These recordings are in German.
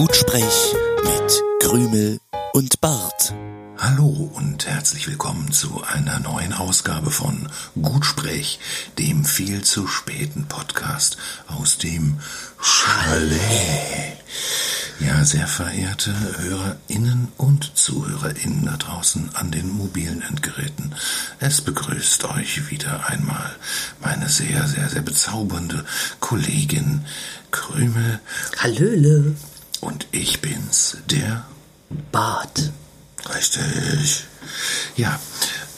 Gutsprech mit Krümel und Bart. Hallo und herzlich willkommen zu einer neuen Ausgabe von Gutsprech, dem viel zu späten Podcast aus dem Chalet. Ja, sehr verehrte Hörerinnen und Zuhörerinnen da draußen an den mobilen Endgeräten. Es begrüßt euch wieder einmal meine sehr, sehr, sehr bezaubernde Kollegin Krümel. Hallöle. Und ich bin's, der Bart. Richtig. Ja,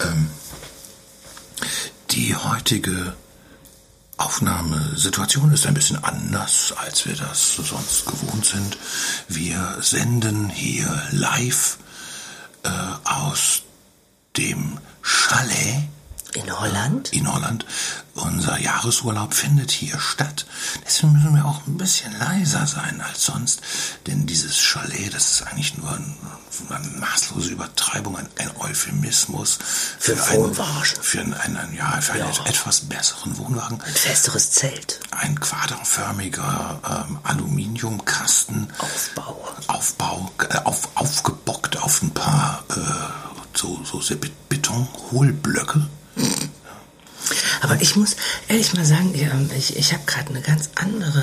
ähm, die heutige Aufnahmesituation ist ein bisschen anders, als wir das sonst gewohnt sind. Wir senden hier live äh, aus dem Chalet In Holland? in Holland. Unser Jahresurlaub findet hier statt. Deswegen müssen wir auch ein bisschen leiser sein als sonst. Denn dieses Chalet, das ist eigentlich nur ein, eine maßlose Übertreibung, ein, ein Euphemismus Für einen, Wohnwagen. für einen, einen, ja, für einen Ja. etwas besseren Wohnwagen. Ein festeres Zelt. Ein quaderförmiger ähm, Aluminiumkasten. Aufbau. Aufbau, äh, auf, aufgebockt auf ein paar äh, so, so Betonhohlblöcke. Aber ich muss ehrlich mal sagen, ich, ich habe gerade eine ganz andere,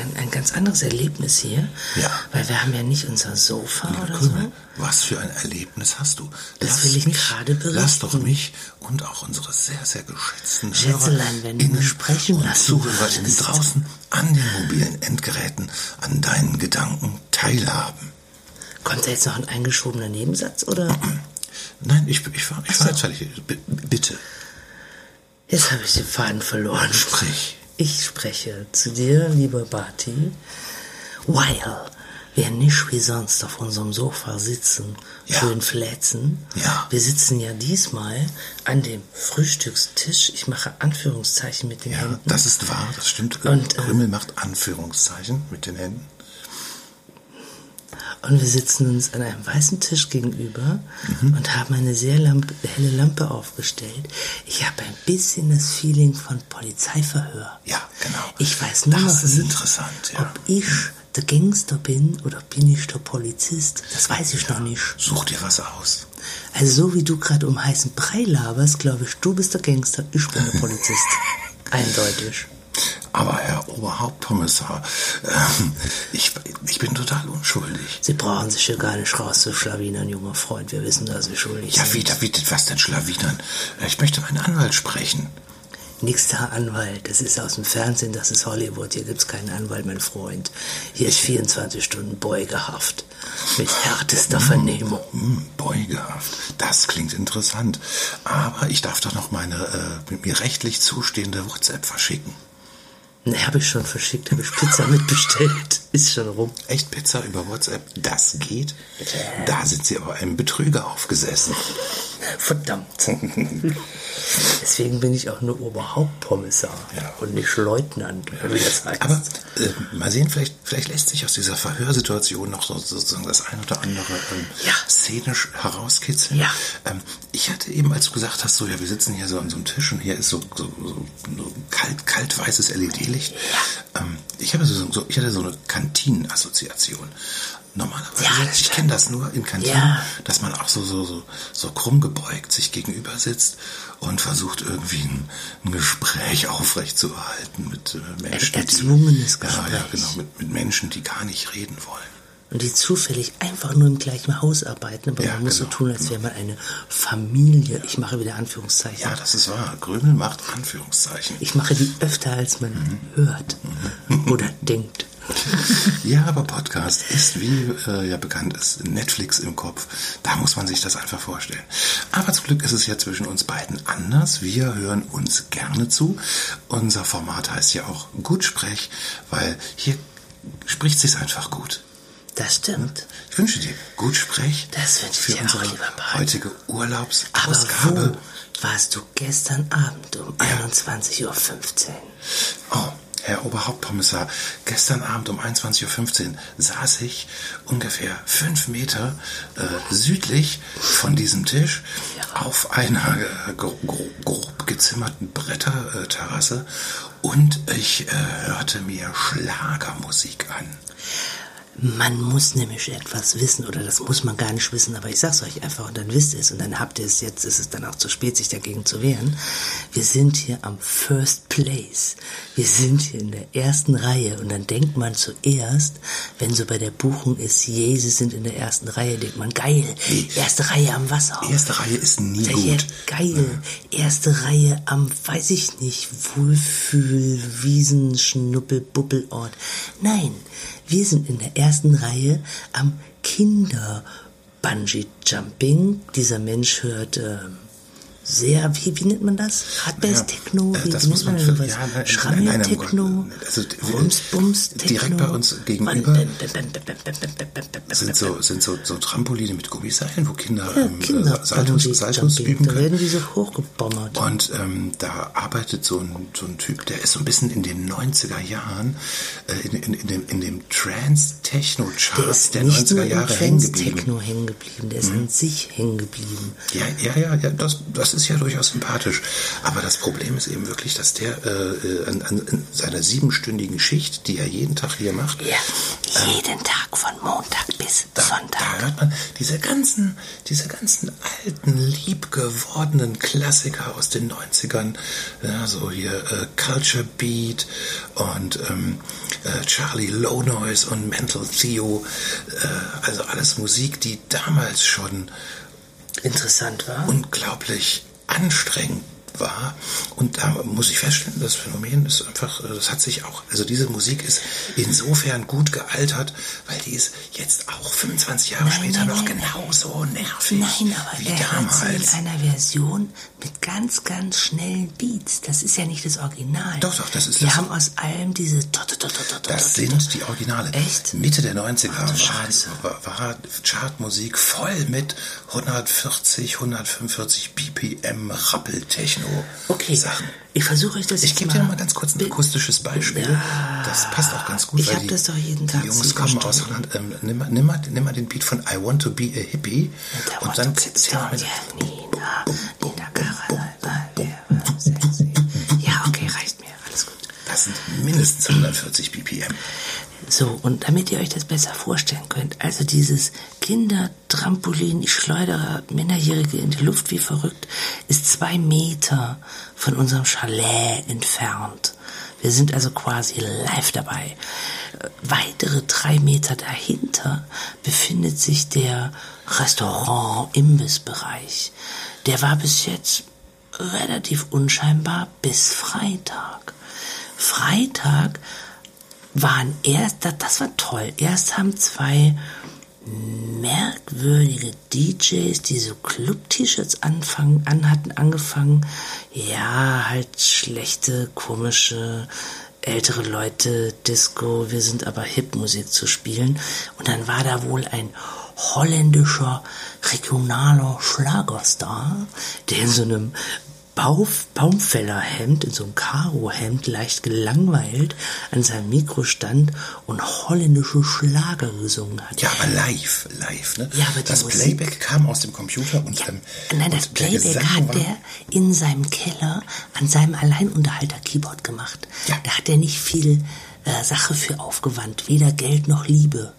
ein, ein ganz anderes Erlebnis hier. Ja. Weil wir haben ja nicht unser Sofa oder Krümel, so. was für ein Erlebnis hast du? Das will ich gerade berichten. Lass doch mich und auch unsere sehr, sehr geschätzten Schätzelein, wenn du sprechen und lassen ZuhörerInnen draußen an den mobilen Endgeräten an deinen Gedanken teilhaben. Kommt da jetzt noch ein eingeschobener Nebensatz oder? Nein, ich, ich, war, ich war jetzt fertig. Bitte, Jetzt habe ich den Faden verloren. sprich. Ich spreche zu dir, lieber Barty, weil wir nicht wie sonst auf unserem Sofa sitzen, Ja. schön flätzen. Ja. Wir sitzen ja diesmal an dem Frühstückstisch. Ich mache Anführungszeichen mit den Ja, Händen. das ist wahr, das stimmt. Und, äh, Krümel macht Anführungszeichen mit den Händen. Und wir sitzen uns an einem weißen Tisch gegenüber Mhm. und haben eine sehr lamp helle Lampe aufgestellt. Ich habe ein bisschen das Feeling von Polizeiverhör. Ja, genau. Ich weiß nur Das ist nicht, interessant, ja. ob ich der Gangster bin oder bin ich der Polizist. Das weiß ich noch nicht. Such dir was aus. Also so wie du gerade um heißen Brei laberst, glaube ich, du bist der Gangster, ich bin der Polizist. Eindeutig. Aber Herr Oberhauptkommissar, ähm, ich, ich bin total unschuldig. Sie brauchen sich hier gar nicht rauszuschlawinern, junger Freund. Wir wissen, dass Sie schuldig Ja, sind. wie, wie, was denn Schlawinern? Ich möchte meinen Anwalt sprechen. Nix da Anwalt, das ist aus dem Fernsehen, das ist Hollywood, hier gibt's keinen Anwalt, mein Freund. Hier ist 24 Stunden Beugehaft mit härtester Vernehmung. Hm, Beugehaft. Das klingt interessant. Aber ich darf doch noch meine äh, mir rechtlich zustehende WhatsApp verschicken. Ne, habe ich schon verschickt, habe ich Pizza mitbestellt. Ist schon rum. Echt Pizza über WhatsApp? Das geht? Da sind Sie aber einem Betrüger aufgesessen. Verdammt. Deswegen bin ich auch nur Oberhauptkommissar Ja. und nicht Leutnant, wie das heißt. Aber äh, mal sehen, vielleicht, vielleicht lässt sich aus dieser Verhörsituation noch so, sozusagen das ein oder andere ähm, Ja. szenisch herauskitzeln. Ja. Ähm, ich hatte eben, als du gesagt hast, so ja, wir sitzen hier so an so einem Tisch und hier ist so, so, so, so kalt, kalt weißes LED-Licht. Ähm, ich habe so, so, ich hatte so eine Kantinenassoziation. Normalerweise, Ja, ich kenne das nur in Kantinen, Ja. dass man auch so, so, so, so krumm gebeugt sich gegenüber sitzt und versucht irgendwie ein, ein Gespräch aufrechtzuerhalten mit äh, Menschen, erzwungenes die, ja, ja, Gespräch. genau, mit, mit Menschen, die gar nicht reden wollen. Und die zufällig einfach nur im gleichen Haus arbeiten, aber Ja, man muss genau, so tun, als wäre man eine Familie. Ich mache wieder Anführungszeichen. Ja, das ist wahr. Grömel macht Anführungszeichen. Ich mache die öfter, als man Mhm. hört oder denkt. Ja, aber Podcast ist, wie äh, ja bekannt ist, Netflix im Kopf. Da muss man sich das einfach vorstellen. Aber zum Glück ist es ja zwischen uns beiden anders. Wir hören uns gerne zu. Unser Format heißt ja auch Gutsprech, weil hier spricht sich's einfach gut. Das stimmt. Ich wünsche dir Gutsprech Das wünsche ich für dir auch, unsere Bart. heutige Aber Urlaubsausgabe. wo warst du gestern Abend um Ja. 21.15 Uhr? Oh, Herr Oberhauptkommissar, gestern Abend um 21.15 Uhr saß ich ungefähr fünf Meter äh, südlich von diesem Tisch auf einer äh, gro gro grob gezimmerten Bretterterrasse und ich äh, hörte mir Schlagermusik an. Man muss nämlich etwas wissen, oder das muss man gar nicht wissen, aber ich sag's euch einfach und dann wisst ihr es und dann habt ihr es, jetzt ist es dann auch zu spät, sich dagegen zu wehren. Wir sind hier am First Place. Wir sind hier in der ersten Reihe und dann denkt man zuerst, wenn so bei der Buchung ist, je, sie sind in der ersten Reihe, denkt man, geil, erste Reihe am Wasser. Erste Reihe ist nie Ja, gut. geil. Erste Reihe am, weiß ich nicht, Wohlfühl, Wiesen, Schnuppel, Bubbelort. Nein, wir sind in der ersten Reihe am Kinder Bungee Jumping. Dieser Mensch hört ähm, sehr, wie, wie nennt man das? Hardbass-Techno? Ja, das muss man, für, ja, Schrammel-Techno? Also, Rums-Bums-Techno? Direkt bei uns gegenüber sind so, sind so, so Trampoline mit Gummiseilen, wo Kinder, ja, Kinder äh, Saltos, Saltos üben können. Da werden die so hochgebommert. Und ähm, da arbeitet so ein, so ein Typ, der ist so ein bisschen in den 90er Jahren äh, in, in, in, dem, in dem Trans-Techno-Chart der, der 90er Jahre hängen geblieben. Der ist nicht nur Trans-Techno hängen geblieben, der ist hm. an sich hängen geblieben. Ja, ja, ja, ja das, das ist ja durchaus sympathisch. Aber das Problem ist eben wirklich, dass der äh, äh, an, an, seiner siebenstündigen Schicht, die er jeden Tag hier macht, Ja, jeden Tag von Montag bis da, Sonntag. da hört man diese ganzen, diese ganzen alten, liebgewordenen Klassiker aus den 90ern, ja, so hier äh, Culture Beat und ähm, äh, Charlie Low Noise und Mental Theo, äh, also alles Musik, die damals schon Interessant war. unglaublich anstrengend war. Und da muss ich feststellen, das Phänomen ist einfach, äh, das hat sich auch, also diese Musik ist insofern gut gealtert, weil die ist jetzt auch 25 Jahre Nein, später nein, noch nein, genauso nervig Nein, aber wie er hört sie in damals. einer Version mit ganz, ganz schnellen Beats. Das ist ja nicht das Original. Doch, doch, das ist Die das- haben aus allem diese... Das sind die Originale. Echt? Mitte der 90er Ach du war, war, Chartmusik voll mit 140, 145 BPM Rappeltechno Okay, ich versuche euch das Ich gebe dir mal ganz kurz ein akustisches Beispiel. Ja. Das passt auch ganz gut. Ich weil hab die, das doch jeden Tag Die Jungs kommen aus. Holland. Ähm, nimm, mal, nimm, mal, nimm mal den Beat von I Want to Be a Hippie Da und dann zähl mal mit. Ja, okay, reicht mir. Alles gut. Das sind mindestens 140 BPM. So, und damit ihr euch das besser vorstellen könnt, also dieses Kindertrampolin, ich schleudere Minderjährige in die Luft wie verrückt, ist zwei Meter von unserem Chalet entfernt. Wir sind also quasi live dabei. Weitere drei Meter dahinter befindet sich der Restaurant-Imbissbereich. Der war bis jetzt relativ unscheinbar bis Freitag. Freitag waren erst, das, war toll. Erst haben zwei merkwürdige DJs, die so Club-T-Shirts anfangen, anhatten, angefangen, ja, halt schlechte, komische, ältere Leute, Disco, wir sind aber Hip-Musik zu spielen. Und dann war da wohl ein holländischer regionaler Schlagerstar, der in so einem Bauf, Baumfällerhemd, in so einem Karohemd, leicht gelangweilt an seinem Mikro stand und holländische Schlager gesungen hat. Ja, aber live, live, ne? Ja, aber das Musik- Playback kam aus dem Computer und, ähm, Nein, das der Playback hat war- er in seinem Keller an seinem Alleinunterhalter-Keyboard gemacht. Ja. Da hat er nicht viel äh, Sache für aufgewandt, weder Geld noch Liebe.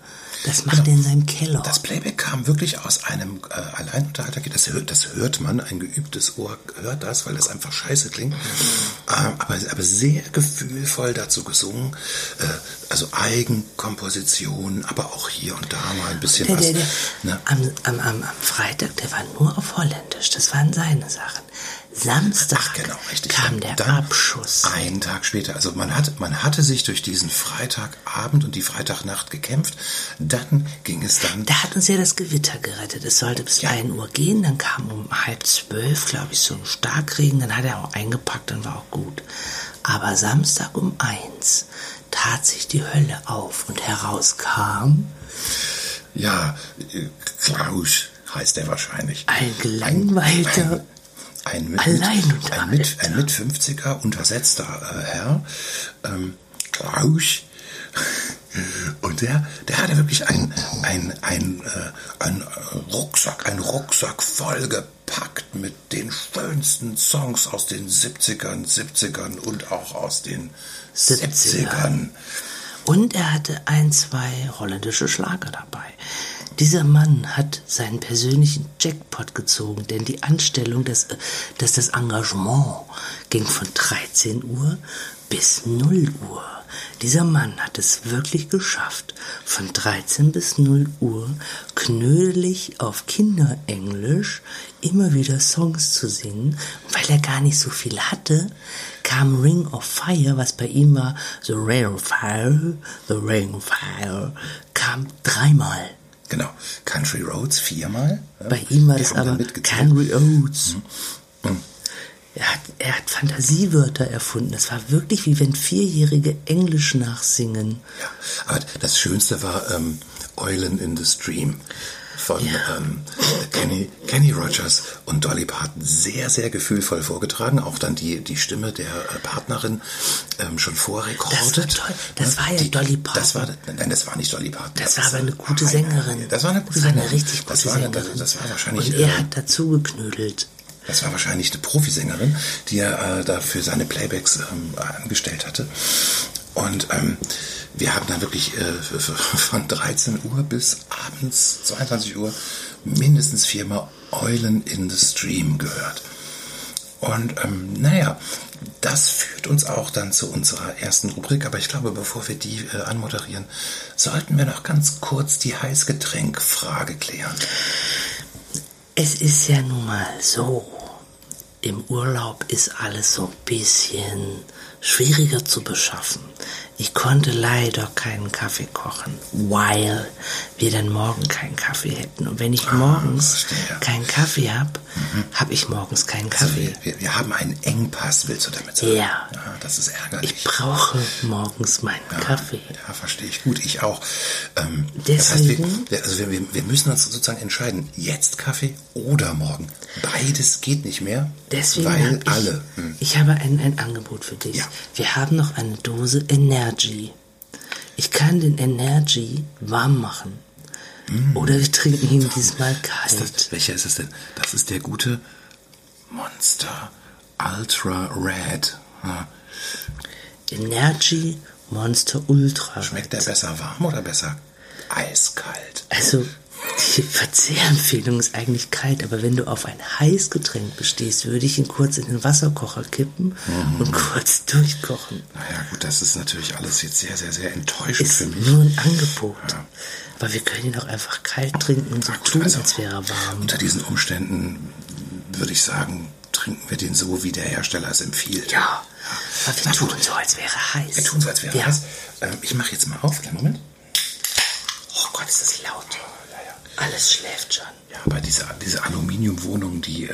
Das macht er in seinem Keller. Das Playback kam wirklich aus einem äh, Alleinunterhalter. Das hört, das hört man, ein geübtes Ohr hört das, weil das einfach scheiße klingt. Ähm, aber, aber sehr gefühlvoll dazu gesungen. Äh, also Eigenkomposition, aber auch hier und da mal ein bisschen der, was. der, der, Ne? am, am, am, am Freitag, der war nur auf Holländisch. Das waren seine Sachen. Samstag Ach, genau, richtig. kam Und der dann Abschuss. Einen Tag später. Also man, hat, man hatte sich durch diesen Freitagabend und die Freitagnacht gekämpft. Dann ging es dann Da hat uns ja das Gewitter gerettet. Es sollte bis Ja. 1 Uhr gehen, dann kam um halb zwölf, glaube ich, so ein Starkregen, dann hat er auch eingepackt, dann war auch gut. Aber Samstag um eins tat sich die Hölle auf und herauskam Ja, äh, Klaus heißt er wahrscheinlich. ein gelangweilter, ein, mit, Alleinunterhalter. ein, mit, ein mit 50er untersetzter äh, Herr, ähm, Klaus. Und der, der hatte wirklich ein, ein, ein, äh, ein Rucksack, ein Rucksack vollgepackt mit den schönsten Songs aus den 70ern, 70ern und auch aus den 70ern. 70ern. Und er hatte ein, zwei holländische Schlager dabei. Dieser Mann hat seinen persönlichen Jackpot gezogen, denn die Anstellung, das, das, das Engagement ging von 13 Uhr bis 0 Uhr. Dieser Mann hat es wirklich geschafft, von 13 bis 0 Uhr knödelig auf Kinderenglisch immer wieder Songs zu singen. Weil er gar nicht so viel hatte, kam Ring of Fire, was bei ihm war, The Ring of Fire, The Ring of Fire, kam dreimal. Genau. Country Roads viermal. Bei ihm war das aber. Country Roads. Mhm. Er hat, er hat Fantasiewörter erfunden. Es war wirklich wie wenn Vierjährige Englisch nachsingen. Ja, aber das Schönste war ähm, Eulen in the Stream von Ja. ähm, Kenny, Kenny Rogers und Dolly Parton sehr, sehr gefühlvoll vorgetragen. Auch dann die, die Stimme der äh, Partnerin ähm, schon vorrekordet. Das war toll. Das war ja Dolly Parton. Das war, nein, das war nicht Dolly Parton. Das war aber eine gute nein, Sängerin. Das war eine gute Das war eine Sängerin. richtig gute das war, eine- Sängerin. Das, das war wahrscheinlich... Und er äh, hat dazu geknödelt. das war wahrscheinlich eine Profisängerin, die er äh, da für seine Playbacks ähm, angestellt hatte. Und ähm, wir haben dann wirklich äh, von 13 Uhr bis abends 22 Uhr mindestens viermal Eulen in the Stream gehört. Und ähm, naja, das führt uns auch dann zu unserer ersten Rubrik. Aber ich glaube, bevor wir die äh, anmoderieren, sollten wir noch ganz kurz die Heißgetränkfrage klären. Es ist ja nun mal so, im Urlaub ist alles so ein bisschen schwieriger zu beschaffen. Ich konnte leider keinen Kaffee kochen, weil wir dann morgen keinen Kaffee hätten. Und wenn ich morgens verstehe. keinen Kaffee habe, habe ich morgens keinen Also Kaffee. wir, wir, wir haben einen Engpass, willst du damit sagen? Ja. das ist ärgerlich. Ich brauche morgens meinen ja, Kaffee. Ja, verstehe ich. Gut, ich auch. Ähm, das heißt, wir, Deswegen- also wir, wir müssen uns sozusagen entscheiden, jetzt Kaffee oder morgen. Beides geht nicht mehr, Deswegen weil ich, alle... Hm. ich habe ein, ein Angebot für dich. Ja. Wir haben noch eine Dose Energy. Ich kann den Energy warm machen. Oder wir trinken ihn diesmal Ist kalt. das, welcher ist es denn? Das ist der gute Monster Ultra Red. Ja. Energy Monster Ultra. Schmeckt der besser warm oder besser eiskalt? Also, die Verzehrempfehlung ist eigentlich kalt, aber wenn du auf ein Heißgetränk bestehst, würde ich ihn kurz in den Wasserkocher kippen Mhm. und kurz durchkochen. Naja, gut, das ist natürlich alles jetzt sehr, sehr, sehr enttäuschend Ist für mich. nur ein Angebot. Ja. Aber wir können ihn auch einfach kalt trinken und so Gut, tun, also als wäre er warm. Unter diesen Umständen würde ich sagen, trinken wir den so, wie der Hersteller es empfiehlt. Ja, aber wir Na tun so, als wäre er heiß. Wir tun so, als wäre ja. das. Ähm, ich mache jetzt mal auf. Kleinen Moment. Oh Gott, ist das laut. Alles schläft schon. Ja, aber diese, diese Aluminiumwohnungen, die äh,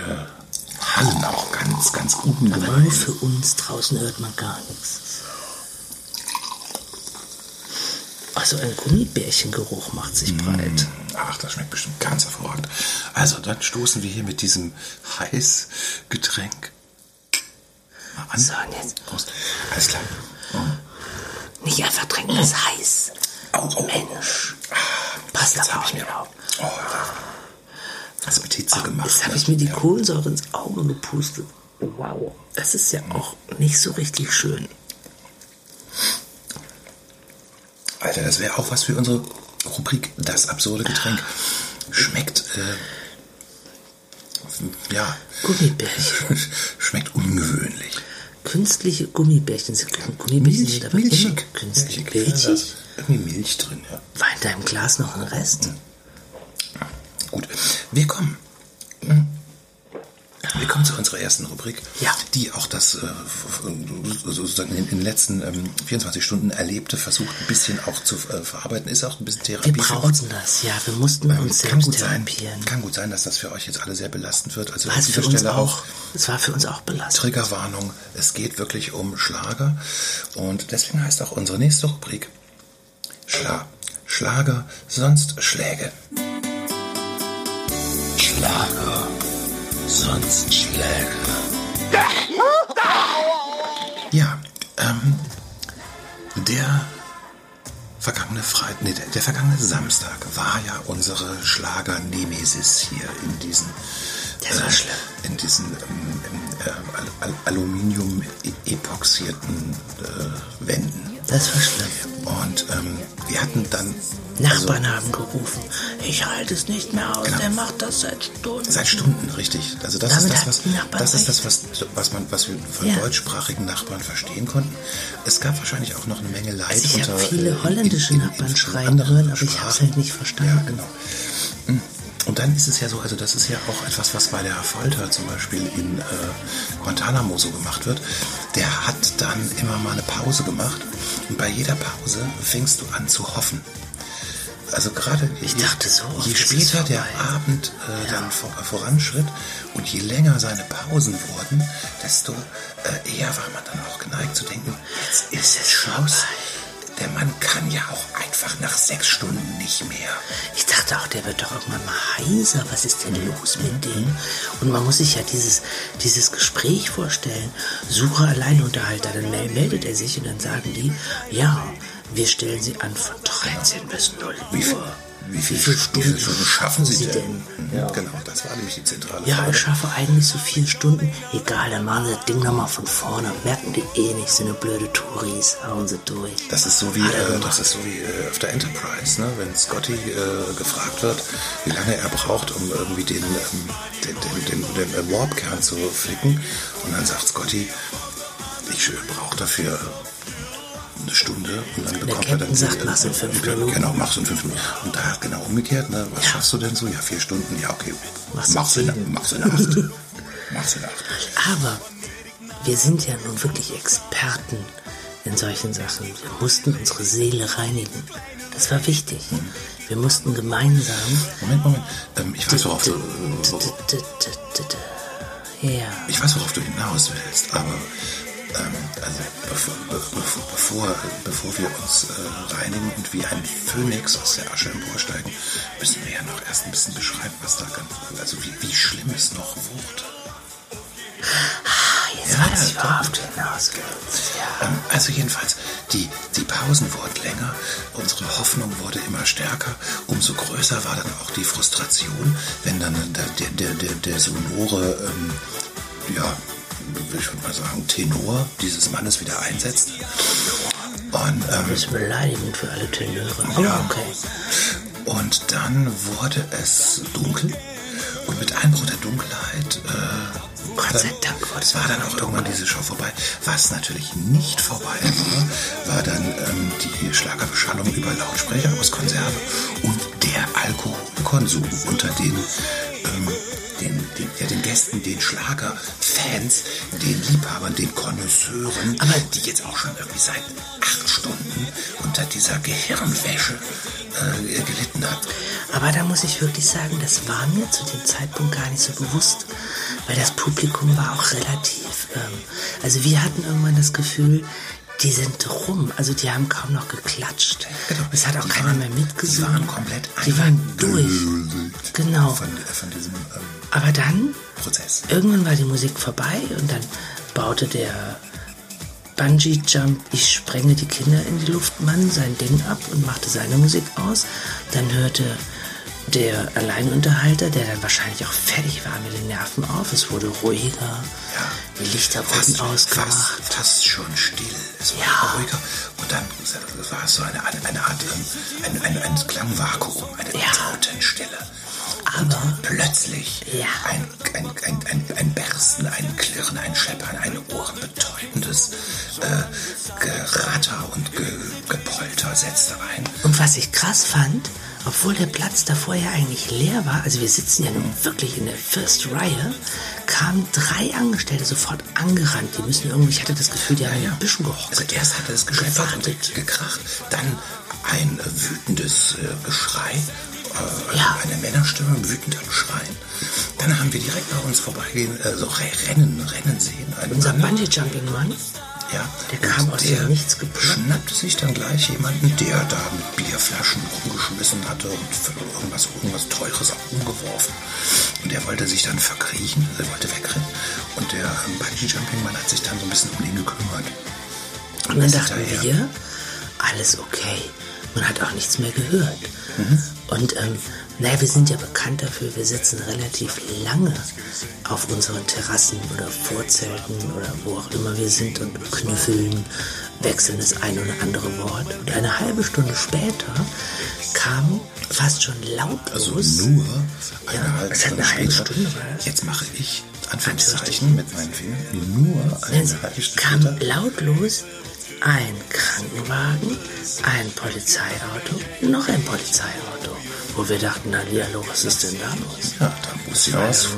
hallen auch ganz, ganz ungemein. Aber nur für uns draußen hört man gar nichts. Also ein Gummibärchengeruch macht sich Mm. breit. Ach, das schmeckt bestimmt ganz hervorragend. Also, dann stoßen wir hier mit diesem Heißgetränk an. So, und jetzt Prost. Alles klar. nicht einfach trinken, das ist heiß. Oh, oh, Mensch. Ah, Passt jetzt aber habe auch ich mir auf. oh, das mit Hitze gemacht. Jetzt habe ich mir die Ja. Kohlensäure ins Auge gepustet. Wow. Das ist ja auch nicht so richtig schön. Alter, das wäre auch was für unsere Rubrik Das absurde Getränk. Schmeckt, äh, ja, Gummibärchen. schmeckt ungewöhnlich. Künstliche Gummibärchen. sind- Gummibärchen sind aber immer milchig. künstlich. Milchig. Milchig? Irgendwie Milch drin, ja. War in deinem Glas noch ein Rest? Gut, wir kommen. hm, Wir kommen zu unserer ersten Rubrik, Ja. die auch das äh, sozusagen in den letzten ähm, 24 Stunden Erlebte versucht, ein bisschen auch zu äh, verarbeiten. Ist auch ein bisschen Therapie. Wir brauchten das, ja. Wir mussten Ähm, uns selbst gut sein, therapieren. kann gut sein, dass das für euch jetzt alle sehr belastend wird. Also War an es dieser für uns Stelle auch. Es war für uns auch belastend. Triggerwarnung. Es geht wirklich um Schlager und deswegen heißt auch unsere nächste Rubrik Schla Schlager, sonst Schläge. Schlager, sonst Schläge. Ja, ähm, der vergangene Freitag, nee, der, der vergangene Samstag war ja unsere Schlager-Nemesis hier in diesen Das war schlimm. in diesen ähm, ähm, äh, Al Al Aluminium-epoxierten äh, Wänden. Das war schlimm. Und ähm, wir hatten dann Nachbarn haben gerufen, ich halte es nicht mehr aus, Genau. der macht das seit Stunden. Seit Stunden, richtig. Also das Damit ist das, was, Nachbarn das ist das, was, was man, was wir von Ja. deutschsprachigen Nachbarn verstehen konnten. Es gab wahrscheinlich auch noch eine Menge Leid Also ich unter habe viele äh, holländische in- in- Nachbarn in schreien anderen hören, aber ich habe es halt nicht verstanden. Ja, genau. Und dann ist es ja so, also das ist ja auch etwas, was bei der Folter zum Beispiel in äh, Guantanamo so gemacht wird. Der hat dann immer mal eine Pause gemacht und bei jeder Pause fängst du an zu hoffen. Also gerade Ich je, dachte so, je später der vorbei. Abend äh, dann vor, voranschritt und je länger seine Pausen wurden, desto äh, eher war man dann auch geneigt zu denken, jetzt ist es Schluss. Der Mann kann ja auch einfach nach sechs Stunden nicht mehr. Ich dachte auch, der wird doch irgendwann mal heiser. Was ist denn los mit dem? Und man muss sich ja dieses, dieses Gespräch vorstellen. Suche Alleinunterhalter. Dann mel- meldet er sich und dann sagen die, ja, wir stellen sie an von 13 bis 0 Wie viel, Uhr. wie Wie viele Stunden, schaffen Sie, Sie denn? Mhm, Genau, das war nämlich die zentrale Ja, Frage. ich schaffe eigentlich so vier Stunden. Egal, dann machen sie das Ding nochmal von vorne. Merken die eh nicht, sind eine blöde Touris. Hauen sie durch. Das ist so wie, äh, das ist so wie äh, auf der Enterprise, ne? wenn Scotty äh, gefragt wird, wie lange er braucht, um irgendwie den, ähm, den, den, den, den äh, Warp-Kern zu flicken. Und dann sagt Scotty, ich brauche dafür eine Stunde und dann bekommt er dann sagt, mach's in fünf Ge- Minuten. Genau, mach's in fünf Minuten. Und da genau umgekehrt, ne? was Ja. schaffst du denn so? Ja, vier Stunden, ja okay. Mach's in mach's in, sieben. mach's in acht. mach's in acht. Aber wir sind ja nun wirklich Experten in solchen Sachen. Wir mussten unsere Seele reinigen. Das war wichtig. Wir mussten gemeinsam. Moment, Moment. Ähm, ich weiß, worauf du, Ja. Ich weiß, worauf du hinaus willst, aber ähm, also bevor, be, bevor, bevor, bevor wir uns äh, reinigen und wie ein Phönix aus der Asche emporsteigen, müssen wir ja noch erst ein bisschen beschreiben, was da ganz, also wie, wie schlimm es noch wurde. Ah, Jetzt Ja, weiß ich, worauf du hinaus willst. Ja. Ähm, also jedenfalls, die, die Pausen wurden länger, unsere Hoffnung wurde immer stärker, umso größer war dann auch die Frustration, wenn dann der, der, der, der, der sonore, ähm, ja, ich würde mal sagen, Tenor dieses Mannes wieder einsetzt. Und, ähm, Das ist beleidigend für alle Tenöre. Aber Ja. okay. und dann wurde es dunkel und mit Einbruch der Dunkelheit äh, Gott war sei dann- Dank wurde es war dann auch irgendwann diese Show vorbei. Was natürlich nicht vorbei war, war dann ähm, die Schlagerbeschallung über Lautsprecher aus Konserve und der Alkoholkonsum unter den, ähm, den, ja, den Gästen, den Schlagerfans, den Liebhabern, den Konnoisseuren, Aber- die jetzt auch schon irgendwie seit acht Stunden unter dieser Gehirnwäsche äh, gelitten hat. Aber da muss ich wirklich sagen, das war mir zu dem Zeitpunkt gar nicht so bewusst, weil das Publikum war auch relativ. Ähm, also wir hatten irgendwann das Gefühl, die sind rum. Also die haben kaum noch geklatscht. Genau. Es hat auch Die keiner waren- mehr mitgesungen. Die waren komplett Die waren durch. Genau. Von, von diesem ähm, Aber dann Prozess. Irgendwann war die Musik vorbei und dann baute der Bungee Jump, ich sprenge die Kinder in die Luft, Mann, sein Ding ab und machte seine Musik aus. Dann hörte der Alleinunterhalter, der dann wahrscheinlich auch fertig war mit den Nerven auf. Es wurde ruhiger. Die Lichter wurden Fast, ausgemacht. fast, fast schon still. Es war Ja. ruhiger. Und dann war es so eine, eine, eine Art, ähm, ein, ein, ein Klangvakuum, eine Ja. Totenstille. Aber Plötzlich Ja. ein, ein, ein, ein, ein Bersten, ein Klirren, ein Scheppern, ein ohrenbetäubendes äh, Geratter und Ge Gepolter setzte ein. Und was ich krass fand, obwohl der Platz davor ja eigentlich leer war, also wir sitzen ja nun wirklich in der First Reihe, kamen drei Angestellte sofort angerannt. Die müssen irgendwie, ich hatte das Gefühl, die haben ein bisschen gehockt. Also erst hat es gescheppert und gekracht, dann ein wütendes äh, Geschrei, Ja. eine Männerstimme wütend am Schreien. Dann haben wir direkt bei uns vorbeigehen, äh, so re- rennen, rennen sehen. Einen Unser Mann, Bungee-Jumping-Mann, ja, der kam und aus der dem Nichts geploppt. schnappte sich dann gleich jemanden, der da mit Bierflaschen rumgeschmissen hatte und irgendwas, irgendwas Teures auch umgeworfen. Und der wollte sich dann verkriechen, er wollte wegrennen. Und der ähm, Bungee-Jumping-Mann hat sich dann so ein bisschen um ihn gekümmert. und dann ist dachten wir, alles okay. Man hat auch nichts mehr gehört. Mhm. Und ähm, Naja, wir sind ja bekannt dafür, wir sitzen relativ lange auf unseren Terrassen oder Vorzelten oder wo auch immer wir sind und knüffeln, wechseln das ein oder andere Wort. Und eine halbe Stunde später kam fast schon lautlos. Also nur eine Ja, halbe es hat Stunde eine halbe. Stunde, das? Jetzt mache ich Anführungszeichen mit meinen Fingern. Nur eine halbe Stunde kam lautlos ein Krankenwagen, ein Polizeiauto, noch ein Polizeiauto. Wo wir dachten, na hallo, was ist denn da los? Ja, da muss ja was, Also,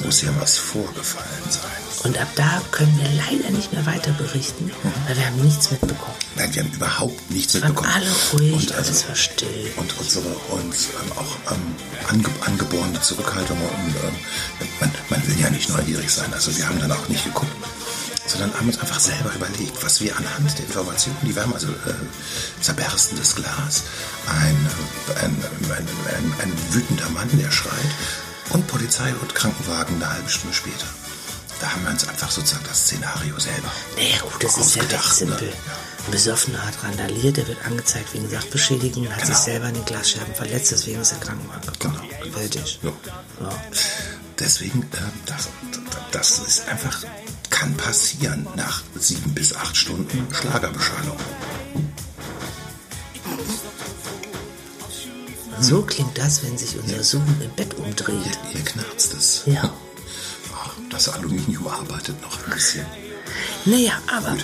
da muss ja was vorgefallen sein. Und ab da können wir leider nicht mehr weiter berichten, weil wir haben nichts mitbekommen. Nein, wir haben überhaupt nichts Wir waren mitbekommen. alle ruhig, und also, alles war still. und unsere und ähm, auch ähm, ange, angeborene Zurückhaltung und ähm, man, man will ja nicht neugierig sein. Also wir haben dann auch nicht geguckt, sondern haben uns einfach selber überlegt, was wir anhand der Informationen, die wir haben, also äh, zerberstendes Glas, ein, äh, ein, ein, ein, ein wütender Mann, der schreit und Polizei und Krankenwagen eine halbe Stunde später. Da haben wir uns einfach sozusagen das Szenario selber Naja gut, das ist ja recht ne? simpel. Ja. Ein Besoffener hat randaliert, der wird angezeigt wegen Sachbeschädigung, hat sich Genau. selber in den Glasscherben verletzt, deswegen ist der Krankenwagen gekommen. Genau. Fertig. Ja. Ja. Deswegen, äh, das, das ist einfach, kann passieren nach sieben bis acht Stunden Schlagerbeschallung. So klingt das, wenn sich unser Zoom im Bett umdreht. Hier, hier knarzt es. Ja. Ach, das Aluminium arbeitet noch ein bisschen. Naja, aber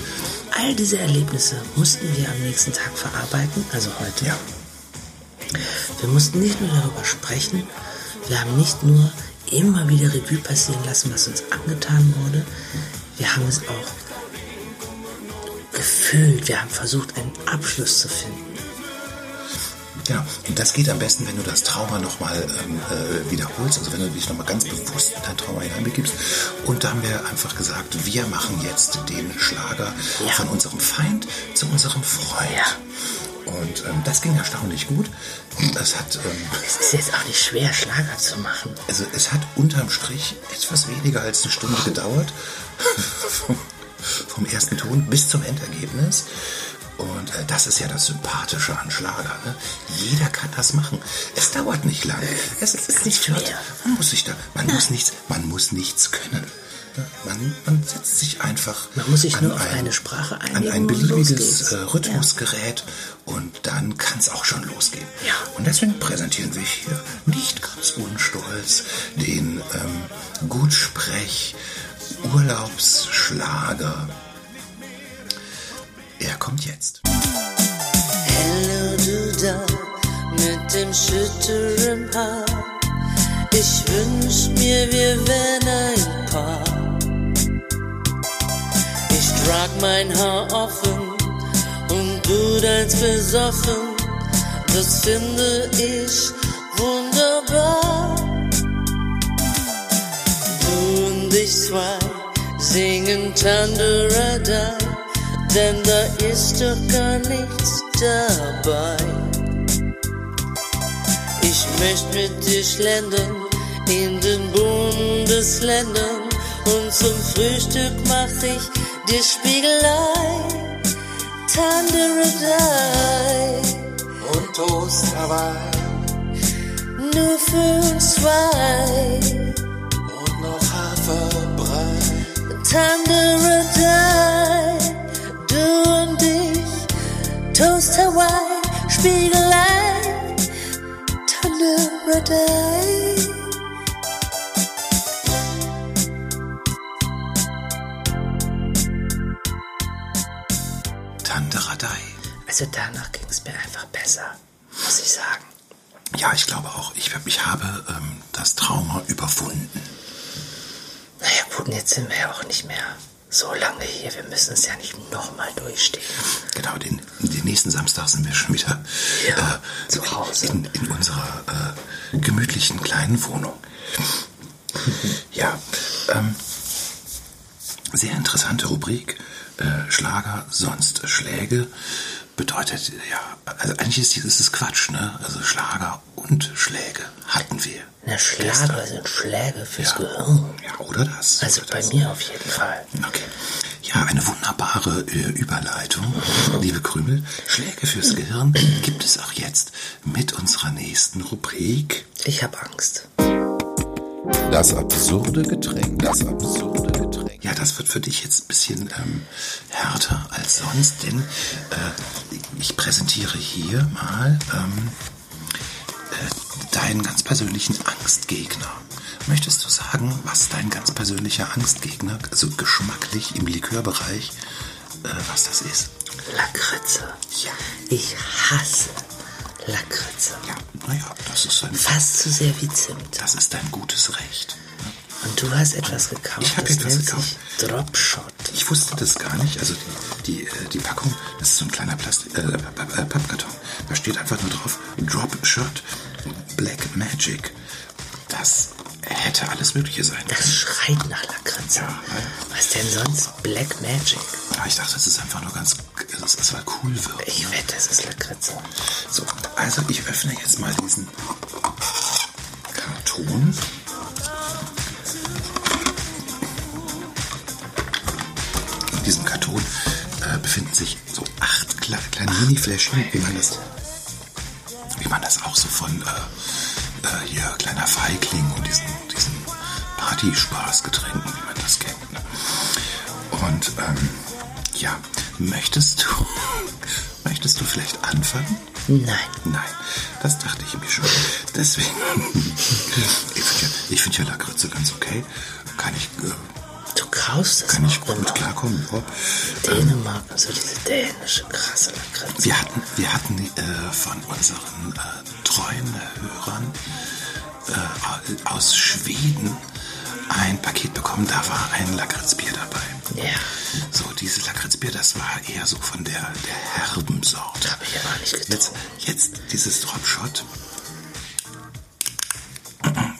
all diese Erlebnisse mussten wir am nächsten Tag verarbeiten, also heute. Ja, Wir mussten nicht nur darüber sprechen, wir haben nicht nur immer wieder Revue passieren lassen, was uns angetan wurde, wir haben es auch gefühlt, wir haben versucht, einen Abschluss zu finden. genau. Und das geht am besten, wenn du das Trauma nochmal ähm, äh, wiederholst, also wenn du dich nochmal ganz bewusst in dein Trauma hineinbegibst. Und da haben wir einfach gesagt, wir machen jetzt den Schlager Ja. von unserem Feind zu unserem Freund. Ja. Und ähm, das ging erstaunlich gut. Das hat, ähm, Es ist jetzt auch nicht schwer, Schlager zu machen. also es hat unterm Strich etwas weniger als eine Stunde gedauert. vom, ersten Ton bis zum Endergebnis. Und äh, das ist ja das Sympathische an Schlager. Ne? Jeder kann das machen. Es dauert nicht lange. Es ist nicht schwer. Man muss sich da, man muss nichts, man muss nichts können. Ne? Man, man setzt sich einfach Man muss sich an nur auf ein- eine Sprache an ein beliebiges äh, Rhythmusgerät und dann kann es auch schon losgehen. Ja. Und deswegen präsentieren wir hier nicht ganz unstolz den ähm, Gutsprech Urlaubsschlager. Er kommt jetzt. Hallo du da mit dem schütteren Haar. Ich wünsch mir, wir wären ein Paar. Ich trag mein Haar offen und du deins besoffen. Das finde ich wunderbar. Du und ich zwei singen Tanderadai, denn da ist doch gar nichts dabei. Ich möcht mit dir schlendern in den Bundesländern und zum Frühstück mach ich dir Spiegelei, Tanderadai, Und Toast dabei nur für uns zwei. Tanderadai, du und ich, Toast Hawaii, Spiegelei, Tanderadai. Tanderadei. Also danach ging es mir einfach besser, muss ich sagen. Ja, ich glaube auch. Ich, ich habe ähm, das Trauma überwunden. Naja gut, jetzt sind wir ja auch nicht mehr so lange hier. Wir müssen es ja nicht nochmal durchstehen. Genau, den, den nächsten Samstag sind wir schon wieder Ja, äh, zu Hause. In, in unserer äh, gemütlichen kleinen Wohnung. ja, ähm, sehr interessante Rubrik. Äh, Schlager, sonst Schläge. Bedeutet, ja, also eigentlich ist dieses Quatsch, ne? Also Schlager und Schläge hatten wir. Na, Schlager gestern. sind Schläge fürs Ja. Gehirn. Ja, oder das. Also oder bei das. mir auf jeden Fall. Okay. Ja, eine wunderbare äh, Überleitung. Liebe Krümel, Schläge fürs Gehirn gibt es auch jetzt mit unserer nächsten Rubrik. Ich habe Angst. Das absurde Getränk. Das absurde Getränk. Ja, das wird für dich jetzt ein bisschen ähm, härter als sonst, denn äh, ich präsentiere hier mal ähm, äh, deinen ganz persönlichen Angstgegner. Möchtest du sagen, was dein ganz persönlicher Angstgegner, also geschmacklich im Likörbereich, äh, was das ist? Lakritze. Ja. Ich hasse Lakritze. Ja, naja, das ist ein, Fast so sehr wie Zimt. das ist dein gutes Recht. Und du hast etwas gekauft. Ich hab das etwas gekauft. Dropshot. Ich wusste das gar nicht. Also die, die, äh, die Packung, das ist so ein kleiner Plastik, äh, Papp- äh, Pappkarton. Da steht einfach nur drauf Drop Shot Black Magic. Das hätte alles Mögliche sein können. Das schreit nach Lakritze. Ja, ja. Was denn sonst? Black Magic. Aber ich dachte, das ist einfach nur ganz, es mal cool wird. Ich wette, es ist Lakritze. So, also ich öffne jetzt mal diesen Karton. In diesem Karton äh, befinden sich so acht kle kleine Mini-Fläschchen, wie man das, wie man das auch so von äh, äh, hier kleiner Feigling und diesen, diesen Partyspaßgetränken, wie man das kennt. Ne? Und ähm, ja, möchtest du, möchtest du vielleicht anfangen? Nein. Nein, das dachte ich mir schon. Deswegen, ich finde ja, find ja Lakritze ganz okay. Kann ich, äh, Du kaufst es kann ich gut immer. klarkommen. Ja. Dänemark, so diese dänische krasse Lakritze. Wir hatten, wir hatten äh, von unseren äh, treuen Hörern äh, aus Schweden ein Paket bekommen. Da war ein Lakritzbier dabei. Ja, So, dieses Lakritzbier, das war eher so von der, der herben Sorte. habe ich aber nicht Jetzt, getrunken. jetzt dieses Dropshot.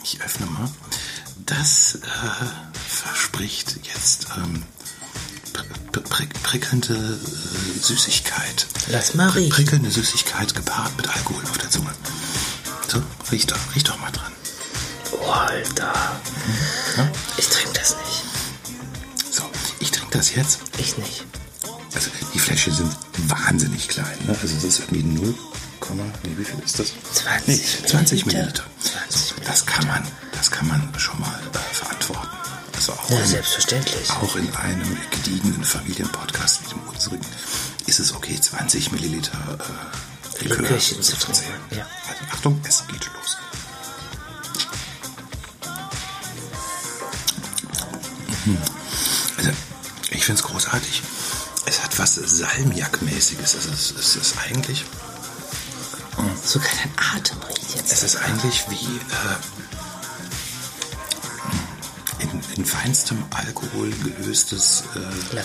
Ich öffne mal. Das äh, verspricht jetzt ähm, pr pr prickelnde äh, Süßigkeit. Lass mal riechen. Prickelnde Süßigkeit gepaart mit Alkohol auf der Zunge. So, riech doch, riech doch mal dran. Oh, Alter. Ja? Ich trinke das nicht. So, ich trinke das jetzt. Ich nicht. Also die Fläschchen sind wahnsinnig klein. Ne? Also das ist irgendwie 0, nee, wie viel ist das? 20 nee, 20 Milliliter. Milliliter. 20 So, das kann man, das kann man schon mal äh, Ja, selbstverständlich. auch in einem gediegenen Familienpodcast wie dem unsrigen ist es okay, 20 Milliliter äh, Likör Likörchen zu verzehren. ja. Also Achtung, es geht los. Mhm. Also, ich finde es großartig. Es hat was Salmiak-mäßiges. Also es, es ist eigentlich, Sogar dein Atem riecht jetzt. es ist eigentlich wie äh, in, in feinstem Alkohol gelöstes äh,